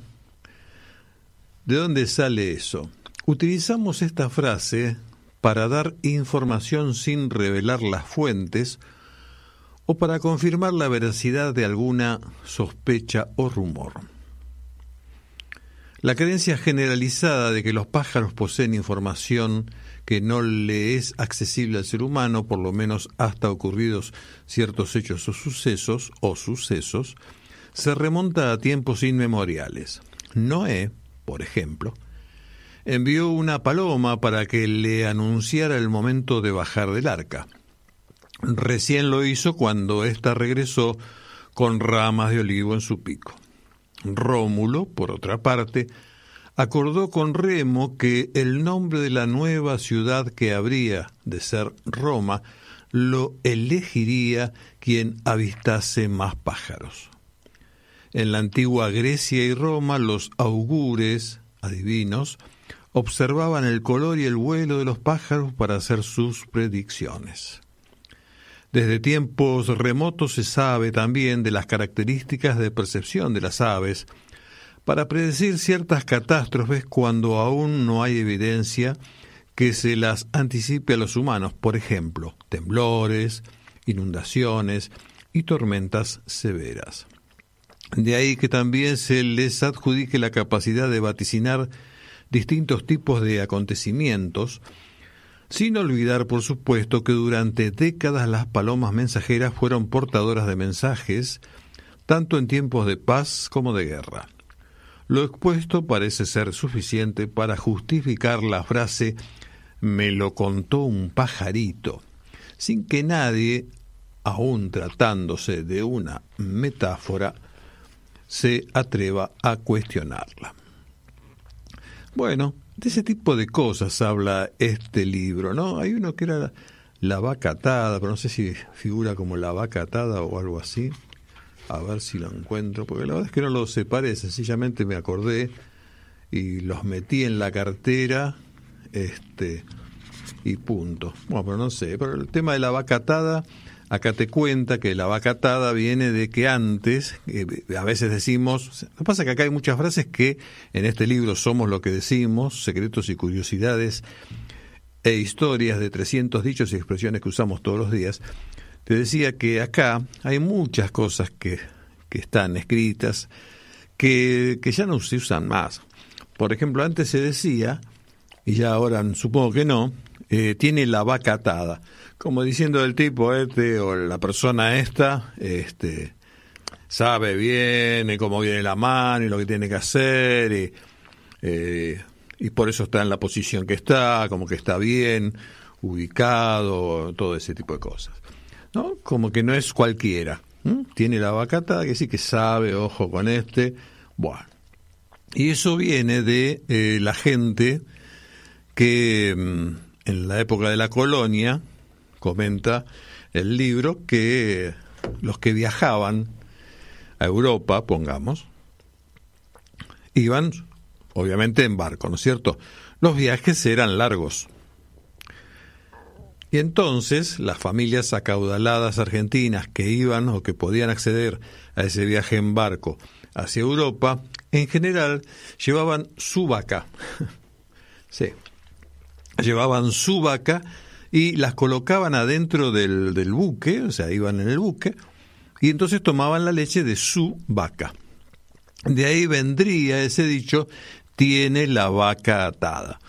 ¿De dónde sale eso? Utilizamos esta frase para dar información sin revelar las fuentes o para confirmar la veracidad de alguna sospecha o rumor. La creencia generalizada de que los pájaros poseen información que no le es accesible al ser humano, por lo menos hasta ocurridos ciertos hechos o sucesos, o sucesos, se remonta a tiempos inmemoriales. Noé, por ejemplo, envió una paloma para que le anunciara el momento de bajar del arca. Recién lo hizo cuando ésta regresó con ramas de olivo en su pico. Rómulo, por otra parte, acordó con Remo que el nombre de la nueva ciudad que habría de ser Roma lo elegiría quien avistase más pájaros. En la antigua Grecia y Roma los augures, adivinos, observaban el color y el vuelo de los pájaros para hacer sus predicciones. Desde tiempos remotos se sabe también de las características de percepción de las aves para predecir ciertas catástrofes cuando aún no hay evidencia que se las anticipe a los humanos, por ejemplo, temblores, inundaciones y tormentas severas. De ahí que también se les adjudique la capacidad de vaticinar distintos tipos de acontecimientos, sin olvidar, por supuesto, que durante décadas las palomas mensajeras fueron portadoras de mensajes, tanto en tiempos de paz como de guerra. Lo expuesto parece ser suficiente para justificar la frase me lo contó un pajarito, sin que nadie, aun tratándose de una metáfora, se atreva a cuestionarla. Bueno, de ese tipo de cosas habla este libro, ¿no? Hay uno que era la vaca atada, pero no sé si figura como la vaca atada o algo así. A ver si lo encuentro, porque la verdad es que no lo separé, sencillamente me acordé y los metí en la cartera, este, y punto. Bueno, pero no sé, pero el tema de la vaca atada Acá te cuenta que la vaca atada viene de que antes, eh, a veces decimos, lo que pasa es que acá hay muchas frases que en este libro somos lo que decimos, secretos y curiosidades e historias de 300 dichos y expresiones que usamos todos los días. Te decía que acá hay muchas cosas que, que están escritas que, que ya no se usan más. Por ejemplo, antes se decía, y ya ahora supongo que no, eh, tiene la vaca atada como diciendo el tipo este o la persona esta, este, sabe bien cómo viene la mano y lo que tiene que hacer y, eh, y por eso está en la posición que está, como que está bien ubicado, todo ese tipo de cosas. ¿No? Como que no es cualquiera. Tiene la vacata que sí que sabe, ojo con este. Bueno. Y eso viene de eh, la gente que mm, en la época de la colonia, comenta el libro que los que viajaban a Europa, pongamos, iban obviamente en barco, ¿no es cierto? Los viajes eran largos. Y entonces las familias acaudaladas argentinas que iban o que podían acceder a ese viaje en barco hacia Europa, en general llevaban su vaca. sí. Llevaban su vaca y las colocaban adentro del, del buque, o sea, iban en el buque, y entonces tomaban la leche de su vaca. De ahí vendría ese dicho, tiene la vaca atada.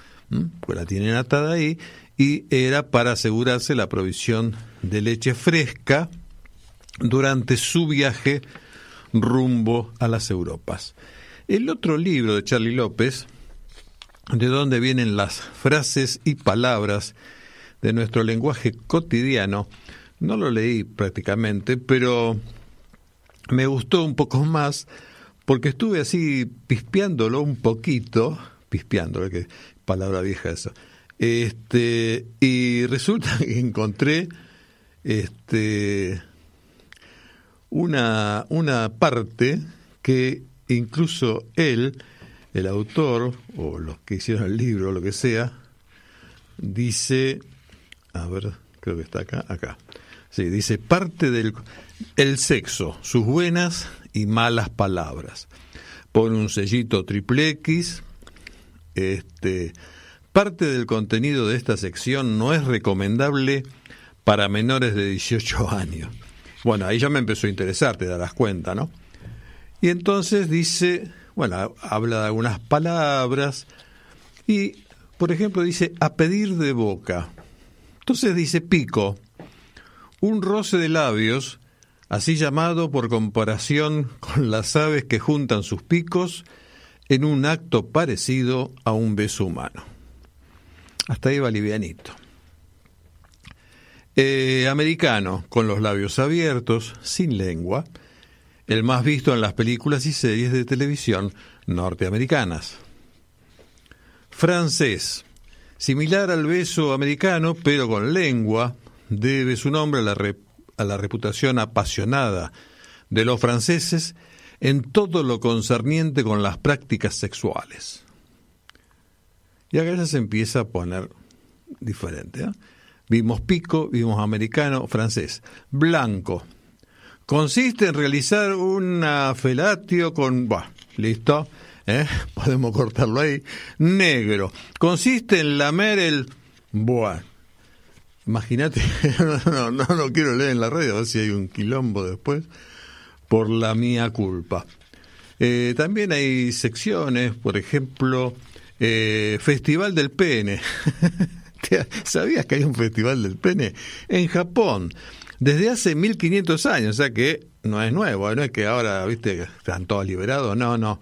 Pues la tienen atada ahí y era para asegurarse la provisión de leche fresca durante su viaje rumbo a las Europas. El otro libro de Charlie López, de donde vienen las frases y palabras de nuestro lenguaje cotidiano. No lo leí prácticamente, pero me gustó un poco más porque estuve así pispeándolo un poquito, pispeándolo, que palabra vieja eso. Este, y resulta que encontré este una, una parte que incluso él, el autor, o los que hicieron el libro, lo que sea, dice a ver, creo que está acá, acá. Sí, dice parte del el sexo, sus buenas y malas palabras. Pone un sellito triple X. Este, parte del contenido de esta sección no es recomendable para menores de 18 años. Bueno, ahí ya me empezó a interesar, te darás cuenta, ¿no? Y entonces dice, bueno, habla de algunas palabras y, por ejemplo, dice a pedir de boca. Entonces dice pico, un roce de labios, así llamado por comparación con las aves que juntan sus picos en un acto parecido a un beso humano. Hasta ahí va livianito. Eh, americano, con los labios abiertos, sin lengua, el más visto en las películas y series de televisión norteamericanas. Francés, Similar al beso americano, pero con lengua, debe su nombre a la, reputación apasionada de los franceses en todo lo concerniente con las prácticas sexuales. Y acá ya se empieza a poner diferente. ¿eh? Vimos pico, vimos americano, francés. Blanco. Consiste en realizar una felatio con... Bah, listo. ¿eh? Podemos cortarlo ahí. Negro. Consiste en lamer el... Buah. Imagínate, no, no, no, quiero leer en la red, a ver si hay un quilombo después, por la mía culpa. Eh, también hay secciones, por ejemplo, eh, Festival del Pene. ¿Sabías que hay un Festival del Pene? En Japón, desde hace 1500 años, o sea que no es nuevo, no es que ahora, viste, están todos liberados, no, no.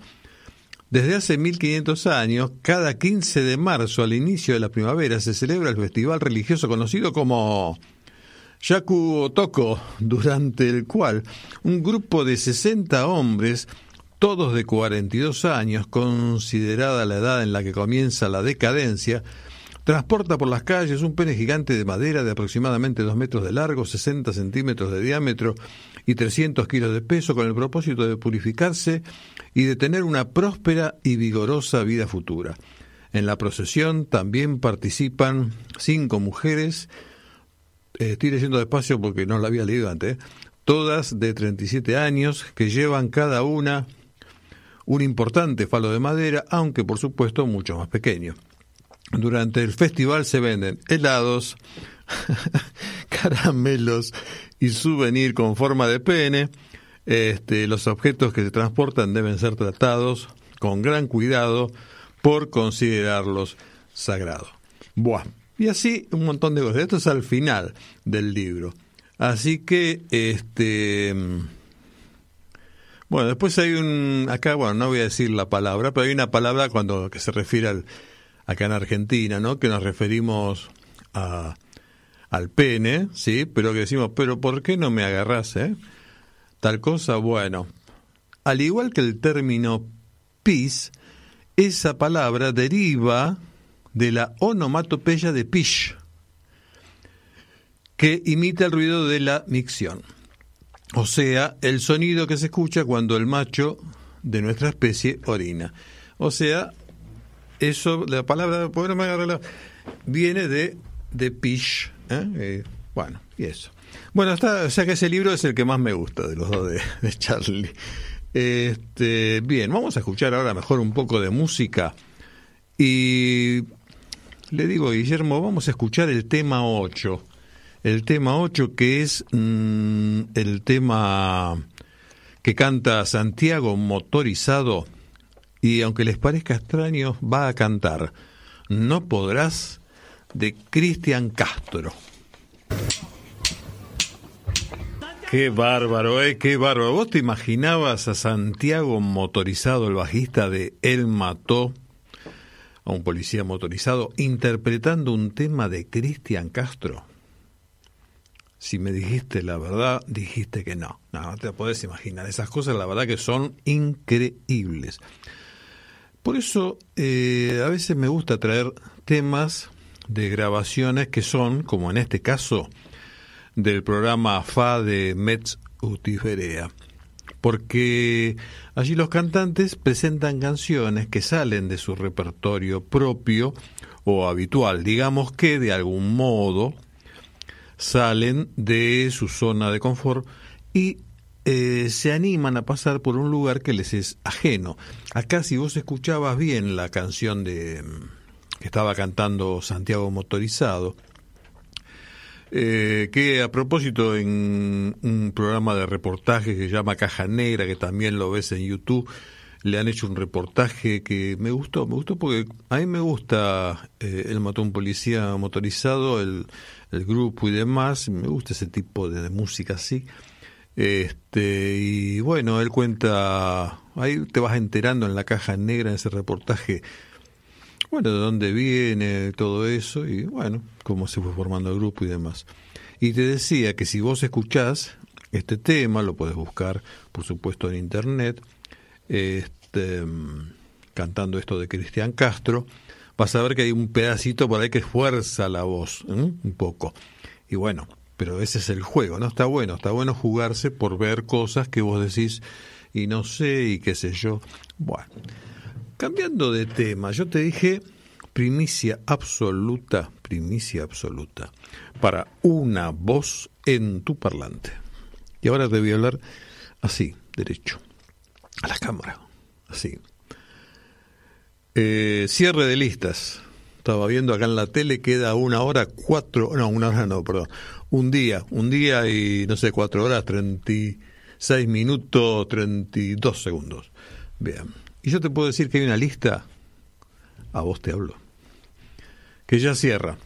Desde hace 1500 años, cada 15 de marzo, al inicio de la primavera, se celebra el festival religioso conocido como Yaku Otoko, durante el cual un grupo de 60 hombres, todos de 42 años, considerada la edad en la que comienza la decadencia, transporta por las calles un pene gigante de madera de aproximadamente 2 metros de largo, 60 centímetros de diámetro y 300 kilos de peso con el propósito de purificarse y de tener una próspera y vigorosa vida futura. En la procesión también participan cinco mujeres, eh, estoy leyendo despacio porque no la había leído antes, todas de 37 años, que llevan cada una un importante falo de madera, aunque por supuesto mucho más pequeño. Durante el festival se venden helados, caramelos y souvenir con forma de pene. Este, los objetos que se transportan deben ser tratados con gran cuidado por considerarlos sagrados. Buah. Y así un montón de cosas. Esto es al final del libro. Así que, este. Bueno, después hay un. Acá, bueno, no voy a decir la palabra, pero hay una palabra cuando que se refiere al, acá en Argentina, ¿no? Que nos referimos al pene, ¿sí? Pero que decimos, pero ¿por qué no me agarras, eh? Tal cosa, bueno. Al igual que el término pis, esa palabra deriva de la onomatopeya de pish, que imita el ruido de la micción. O sea, el sonido que se escucha cuando el macho de nuestra especie orina. O sea, eso, la palabra, viene de, de Pish. ¿eh? Eh, bueno, y eso. Bueno, está, o sea que ese libro es el que más me gusta de los dos de, de Charlie. Este, bien, vamos a escuchar ahora mejor un poco de música. Y le digo, Guillermo, vamos a escuchar el tema 8. El tema 8 que es mm, el tema que canta Santiago Motorizado y aunque les parezca extraño, va a cantar No podrás de Cristian Castro. Qué bárbaro, eh, qué bárbaro. ¿Vos te imaginabas a Santiago motorizado, el bajista de Él mató a un policía motorizado, interpretando un tema de Cristian Castro? Si me dijiste la verdad, dijiste que no. No, no te podés imaginar. Esas cosas, la verdad que son increíbles. Por eso eh, a veces me gusta traer temas de grabaciones que son, como en este caso, del programa FA de Metz Utiferea. Porque allí los cantantes presentan canciones que salen de su repertorio propio o habitual, digamos que de algún modo salen de su zona de confort y eh, se animan a pasar por un lugar que les es ajeno. Acá si vos escuchabas bien la canción de mm, que estaba cantando Santiago Motorizado, eh, que a propósito en un programa de reportaje que se llama Caja Negra, que también lo ves en YouTube, le han hecho un reportaje que me gustó, me gustó porque a mí me gusta eh, el matón policía motorizado, el, el, grupo y demás, me gusta ese tipo de música así. Este, y bueno, él cuenta, ahí te vas enterando en la caja negra, en ese reportaje, bueno, de dónde viene todo eso y bueno, cómo se fue formando el grupo y demás. Y te decía que si vos escuchás este tema, lo puedes buscar, por supuesto, en internet, este, cantando esto de Cristian Castro, vas a ver que hay un pedacito por ahí que fuerza la voz, un poco. Y bueno, pero ese es el juego, ¿no? Está bueno, está bueno jugarse por ver cosas que vos decís y no sé y qué sé yo. Bueno, cambiando de tema, yo te dije primicia absoluta primicia absoluta para una voz en tu parlante. Y ahora te voy a hablar así, derecho, a la cámara, así. Eh, cierre de listas. Estaba viendo acá en la tele, queda una hora, cuatro, no, una hora no, perdón, un día, un día y no sé, cuatro horas, treinta y seis minutos, treinta y dos segundos. Bien. Y yo te puedo decir que hay una lista, a vos te hablo, que ya cierra.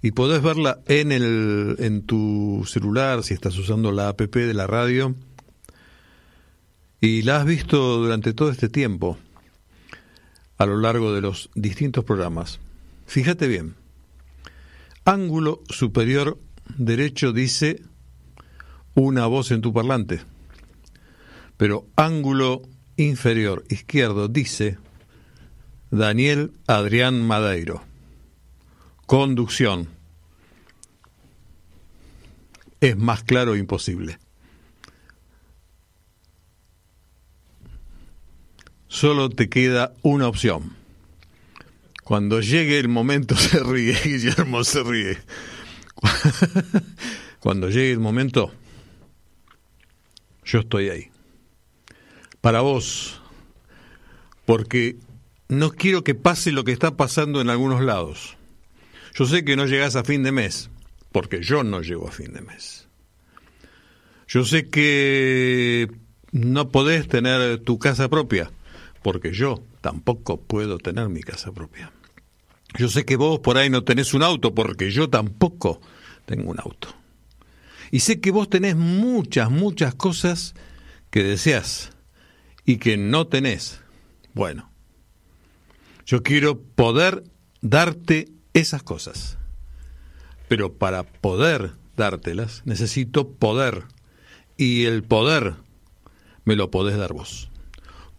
Y podés verla en, el, en tu celular, si estás usando la app de la radio. Y la has visto durante todo este tiempo, a lo largo de los distintos programas. Fíjate bien. Ángulo superior derecho dice una voz en tu parlante. Pero ángulo inferior izquierdo dice Daniel Adrián Madeiro. Conducción. Es más claro imposible. Solo te queda una opción. Cuando llegue el momento se ríe, Guillermo se ríe. Cuando llegue el momento, yo estoy ahí para vos, porque no quiero que pase lo que está pasando en algunos lados. Yo sé que no llegás a fin de mes, porque yo no llego a fin de mes. Yo sé que no podés tener tu casa propia, porque yo tampoco puedo tener mi casa propia. Yo sé que vos por ahí no tenés un auto, porque yo tampoco tengo un auto. Y sé que vos tenés muchas, muchas cosas que deseas y que no tenés. Bueno, yo quiero poder darte esas cosas. Pero para poder dártelas necesito poder. Y el poder me lo podés dar vos.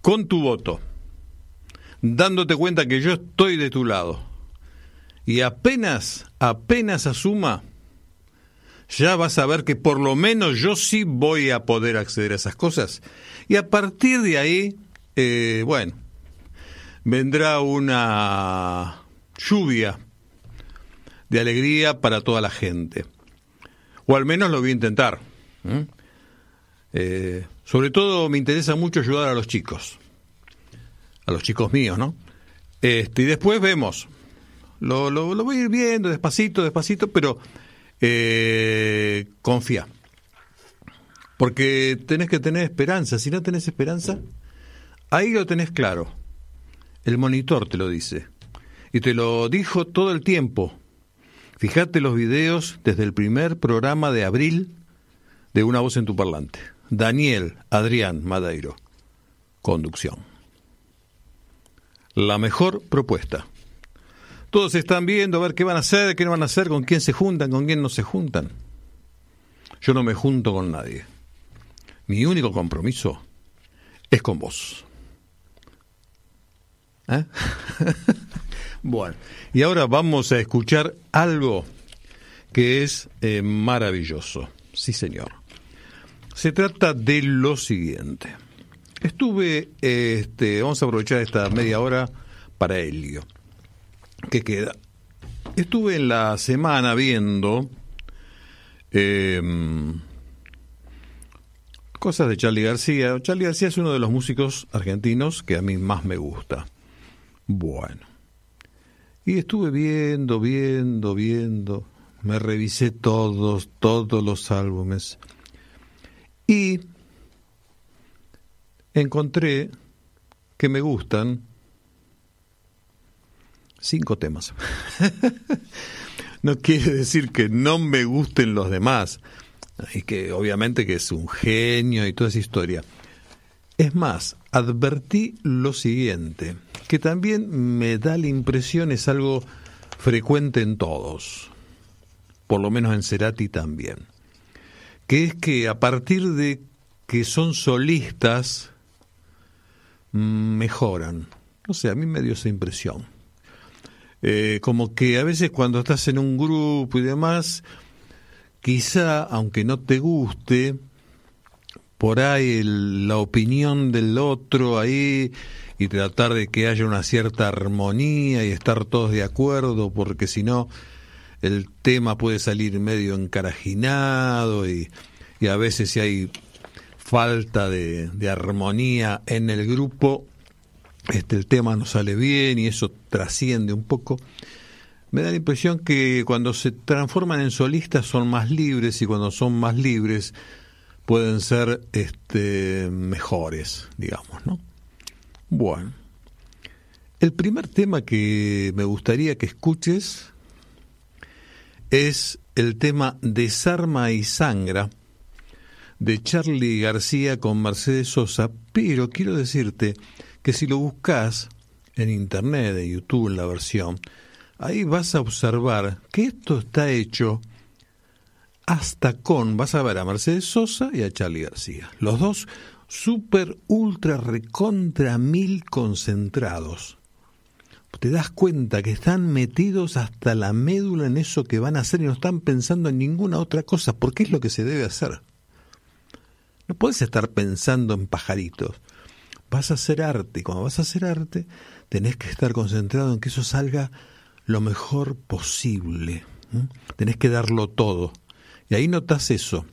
Con tu voto. Dándote cuenta que yo estoy de tu lado. Y apenas, apenas asuma, ya vas a ver que por lo menos yo sí voy a poder acceder a esas cosas y a partir de ahí, eh, bueno, vendrá una lluvia de alegría para toda la gente. O al menos lo voy a intentar. Eh, sobre todo me interesa mucho ayudar a los chicos. A los chicos míos, ¿no? Este, y después vemos. Lo, lo, voy a ir viendo despacito, despacito, pero eh, confía. Porque tenés que tener esperanza. Si no tenés esperanza, ahí lo tenés claro. El monitor te lo dice. Y te lo dijo todo el tiempo. Fíjate los videos desde el primer programa de abril de Una voz en tu parlante. Daniel Adrián Madeiro. Conducción. La mejor propuesta. Todos están viendo a ver qué van a hacer, qué no van a hacer, con quién se juntan, con quién no se juntan. Yo no me junto con nadie. Mi único compromiso es con vos. ¿Eh? bueno, y ahora vamos a escuchar algo que es eh, maravilloso. Sí, señor. Se trata de lo siguiente. Estuve, este, vamos a aprovechar esta media hora para Helio. ¿Qué queda? Estuve en la semana viendo eh, Cosas de Charlie García. Charlie García es uno de los músicos argentinos que a mí más me gusta. Bueno. Y estuve viendo, viendo, viendo. Me revisé todos, todos los álbumes. Y encontré que me gustan cinco temas. no quiere decir que no me gusten los demás y que obviamente que es un genio y toda esa historia. Es más, advertí lo siguiente, que también me da la impresión es algo frecuente en todos, por lo menos en Cerati también, que es que a partir de que son solistas, mejoran. No sé, a mí me dio esa impresión. Eh, como que a veces cuando estás en un grupo y demás, quizá, aunque no te guste, por ahí la opinión del otro ahí y tratar de que haya una cierta armonía y estar todos de acuerdo, porque si no, el tema puede salir medio encarajinado y, y a veces si hay falta de, de armonía en el grupo, este, el tema no sale bien y eso trasciende un poco. Me da la impresión que cuando se transforman en solistas son más libres y cuando son más libres pueden ser este, mejores, digamos, ¿no? Bueno, el primer tema que me gustaría que escuches es el tema Desarma y Sangra de Charlie García con Mercedes Sosa, pero quiero decirte que si lo buscas en internet, en YouTube, en la versión, ahí vas a observar que esto está hecho hasta con, vas a ver a Mercedes Sosa y a Charlie García. Los dos super, ultra, recontra, mil concentrados. Te das cuenta que están metidos hasta la médula en eso que van a hacer y no están pensando en ninguna otra cosa, porque es lo que se debe hacer. No puedes estar pensando en pajaritos. Vas a hacer arte y cuando vas a hacer arte tenés que estar concentrado en que eso salga lo mejor posible. Tenés que darlo todo. Y ahí notas eso.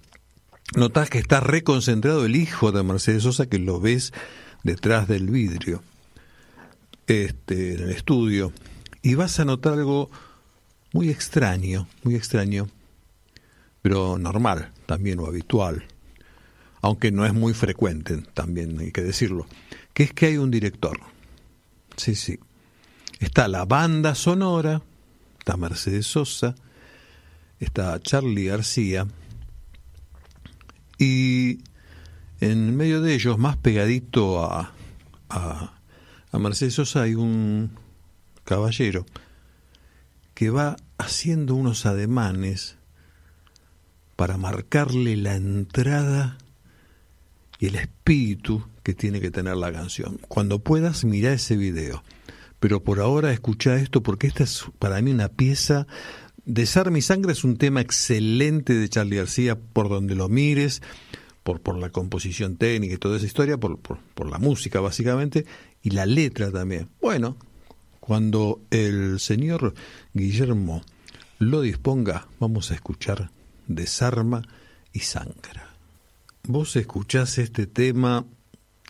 Notas que está reconcentrado el hijo de Mercedes Sosa, que lo ves detrás del vidrio, este, en el estudio. Y vas a notar algo muy extraño, muy extraño, pero normal también o habitual, aunque no es muy frecuente, también hay que decirlo, que es que hay un director. Sí, sí. Está la banda sonora, está Mercedes Sosa, está Charlie García, y en medio de ellos, más pegadito a, a, Mercedes Sosa, hay un caballero que va haciendo unos ademanes para marcarle la entrada y el espíritu que tiene que tener la canción. Cuando puedas, mira ese video. Pero por ahora escucha esto porque esta es para mí una pieza Desarme y Sangre es un tema excelente de Charlie García por donde lo mires, por, por la composición técnica y toda esa historia, por, por, por la música básicamente, y la letra también. Bueno, cuando el señor Guillermo lo disponga, vamos a escuchar Desarma y Sangra. Vos escuchás este tema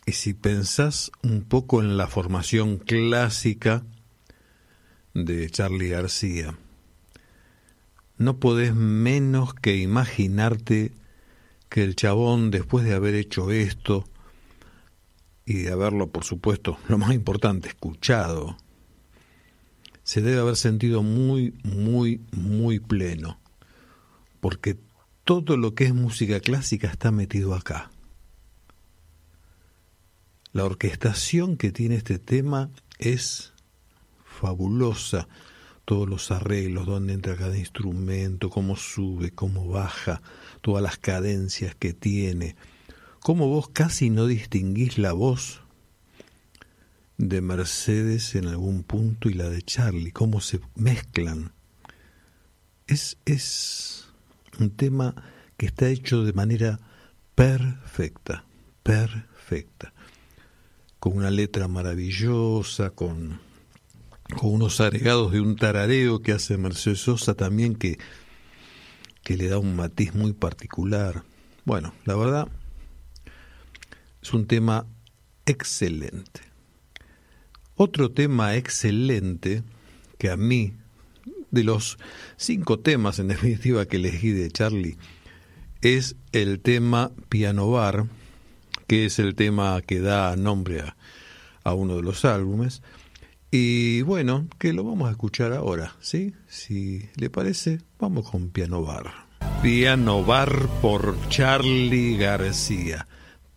y si pensás un poco en la formación clásica de Charlie García, no podés menos que imaginarte que el chabón, después de haber hecho esto, y de haberlo, por supuesto, lo más importante, escuchado, se debe haber sentido muy, muy, muy pleno, porque todo lo que es música clásica está metido acá. La orquestación que tiene este tema es fabulosa, todos los arreglos, dónde entra cada instrumento, cómo sube, cómo baja, todas las cadencias que tiene, cómo vos casi no distinguís la voz de Mercedes en algún punto y la de Charlie, cómo se mezclan. Es, es un tema que está hecho de manera perfecta, perfecta, con una letra maravillosa, con con unos agregados de un tarareo que hace Mercedes Sosa también que, que le da un matiz muy particular. Bueno, la verdad es un tema excelente. Otro tema excelente que a mí, de los cinco temas en definitiva que elegí de Charlie, es el tema Piano Bar, que es el tema que da nombre a, a uno de los álbumes. Y bueno, que lo vamos a escuchar ahora, ¿sí? Si le parece, vamos con Piano Bar. Piano Bar por Charlie García.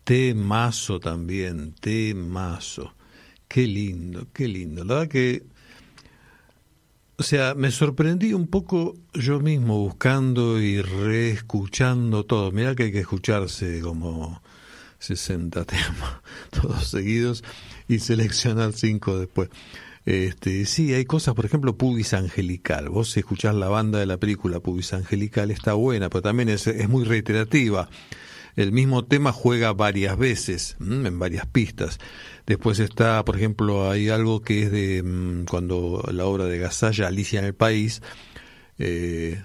Temazo también, temazo. Qué lindo, qué lindo. La verdad que, o sea, me sorprendí un poco yo mismo buscando y reescuchando todo. Mirá que hay que escucharse como 60 temas, todos seguidos, y seleccionar cinco después. Este, sí, hay cosas, por ejemplo, Pubis Angelical. Vos escuchás la banda de la película Pubis Angelical, está buena, pero también es, es muy reiterativa. el mismo tema juega varias veces, en varias pistas. Después está, por ejemplo, hay algo que es de mm, cuando la obra de Gasalla, Alicia en el País, eh,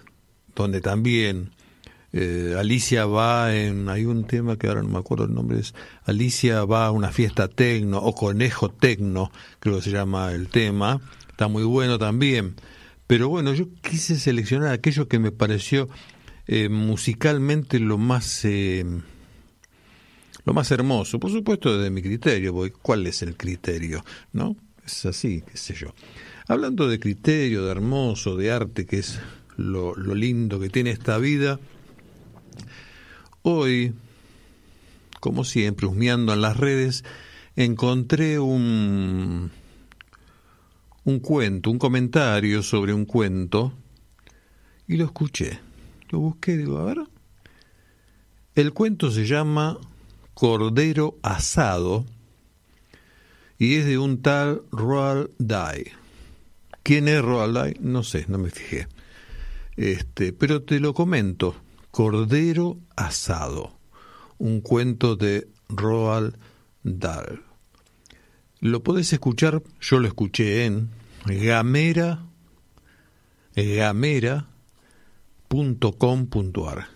donde también eh, Alicia va en, hay un tema que ahora no me acuerdo el nombre, es Alicia va a una fiesta tecno o conejo tecno, creo que se llama el tema, está muy bueno también. Pero bueno, yo quise seleccionar aquello que me pareció eh, musicalmente lo más eh, lo más hermoso, por supuesto desde mi criterio, porque ¿cuál es el criterio? ¿No? Es así, qué sé yo. Hablando de criterio, de hermoso, de arte, que es lo, lo lindo que tiene esta vida, hoy, como siempre, husmeando en las redes, encontré un, un cuento, un comentario sobre un cuento, y lo escuché. Lo busqué, digo, a ver. El cuento se llama Cordero Asado y es de un tal Roald Dahl. ¿Quién es Roald Dahl? No sé, no me fijé. Este, pero te lo comento. Cordero Asado, un cuento de Roald Dahl. Lo podés escuchar, yo lo escuché en gamera gamera .com.ar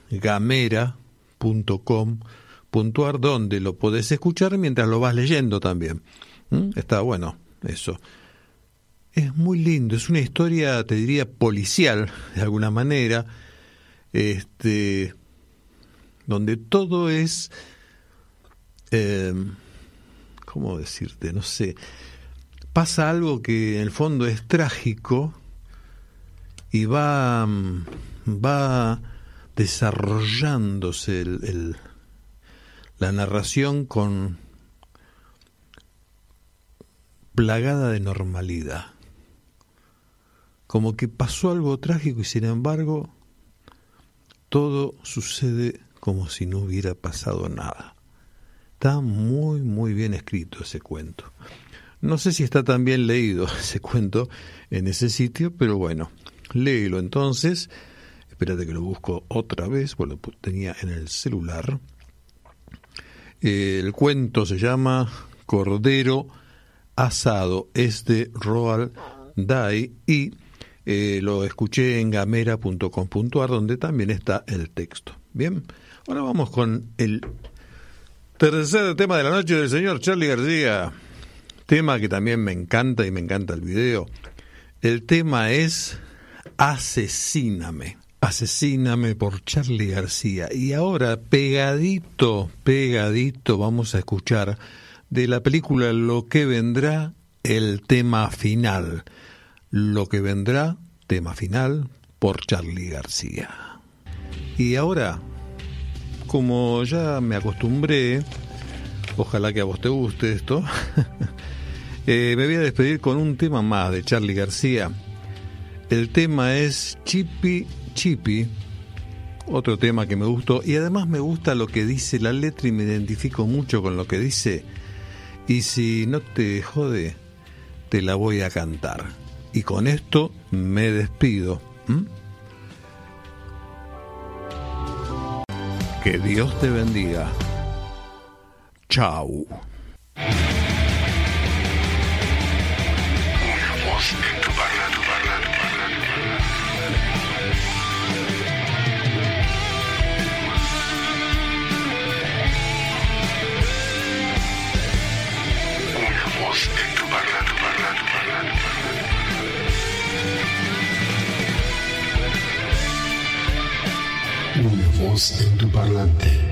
gamera.com.ar donde lo podés escuchar mientras lo vas leyendo también. ¿Mm? Está bueno eso. Es muy lindo, es una historia, te diría, policial, de alguna manera, este, donde todo es, eh, ¿cómo decirte? No sé, pasa algo que en el fondo es trágico y va mm, va desarrollándose el, la narración con plagada de normalidad. Como que pasó algo trágico y sin embargo todo sucede como si no hubiera pasado nada. Está muy, muy bien escrito ese cuento. No sé si está tan bien leído ese cuento en ese sitio, pero bueno, léelo entonces espérate que lo busco otra vez, bueno, tenía en el celular. El cuento se llama Cordero Asado, es de Roald Dahl y eh, lo escuché en gamera.com.ar donde también está el texto. Bien, ahora vamos con el tercer tema de la noche del señor Charlie García. Tema que también me encanta y me encanta el video. El tema es Asesíname. Asesíname por Charlie García. Y ahora, pegadito, pegadito, vamos a escuchar de la película Lo que vendrá, el tema final. Lo que vendrá, tema final, por Charlie García. Y ahora, como ya me acostumbré, ojalá que a vos te guste esto, eh, me voy a despedir con un tema más de Charlie García. El tema es Chippy Chippy, otro tema que me gustó, y además me gusta lo que dice la letra y me identifico mucho con lo que dice. Y si no te jode, te la voy a cantar. Y con esto me despido. Que Dios te bendiga. Chau. En tu parlante.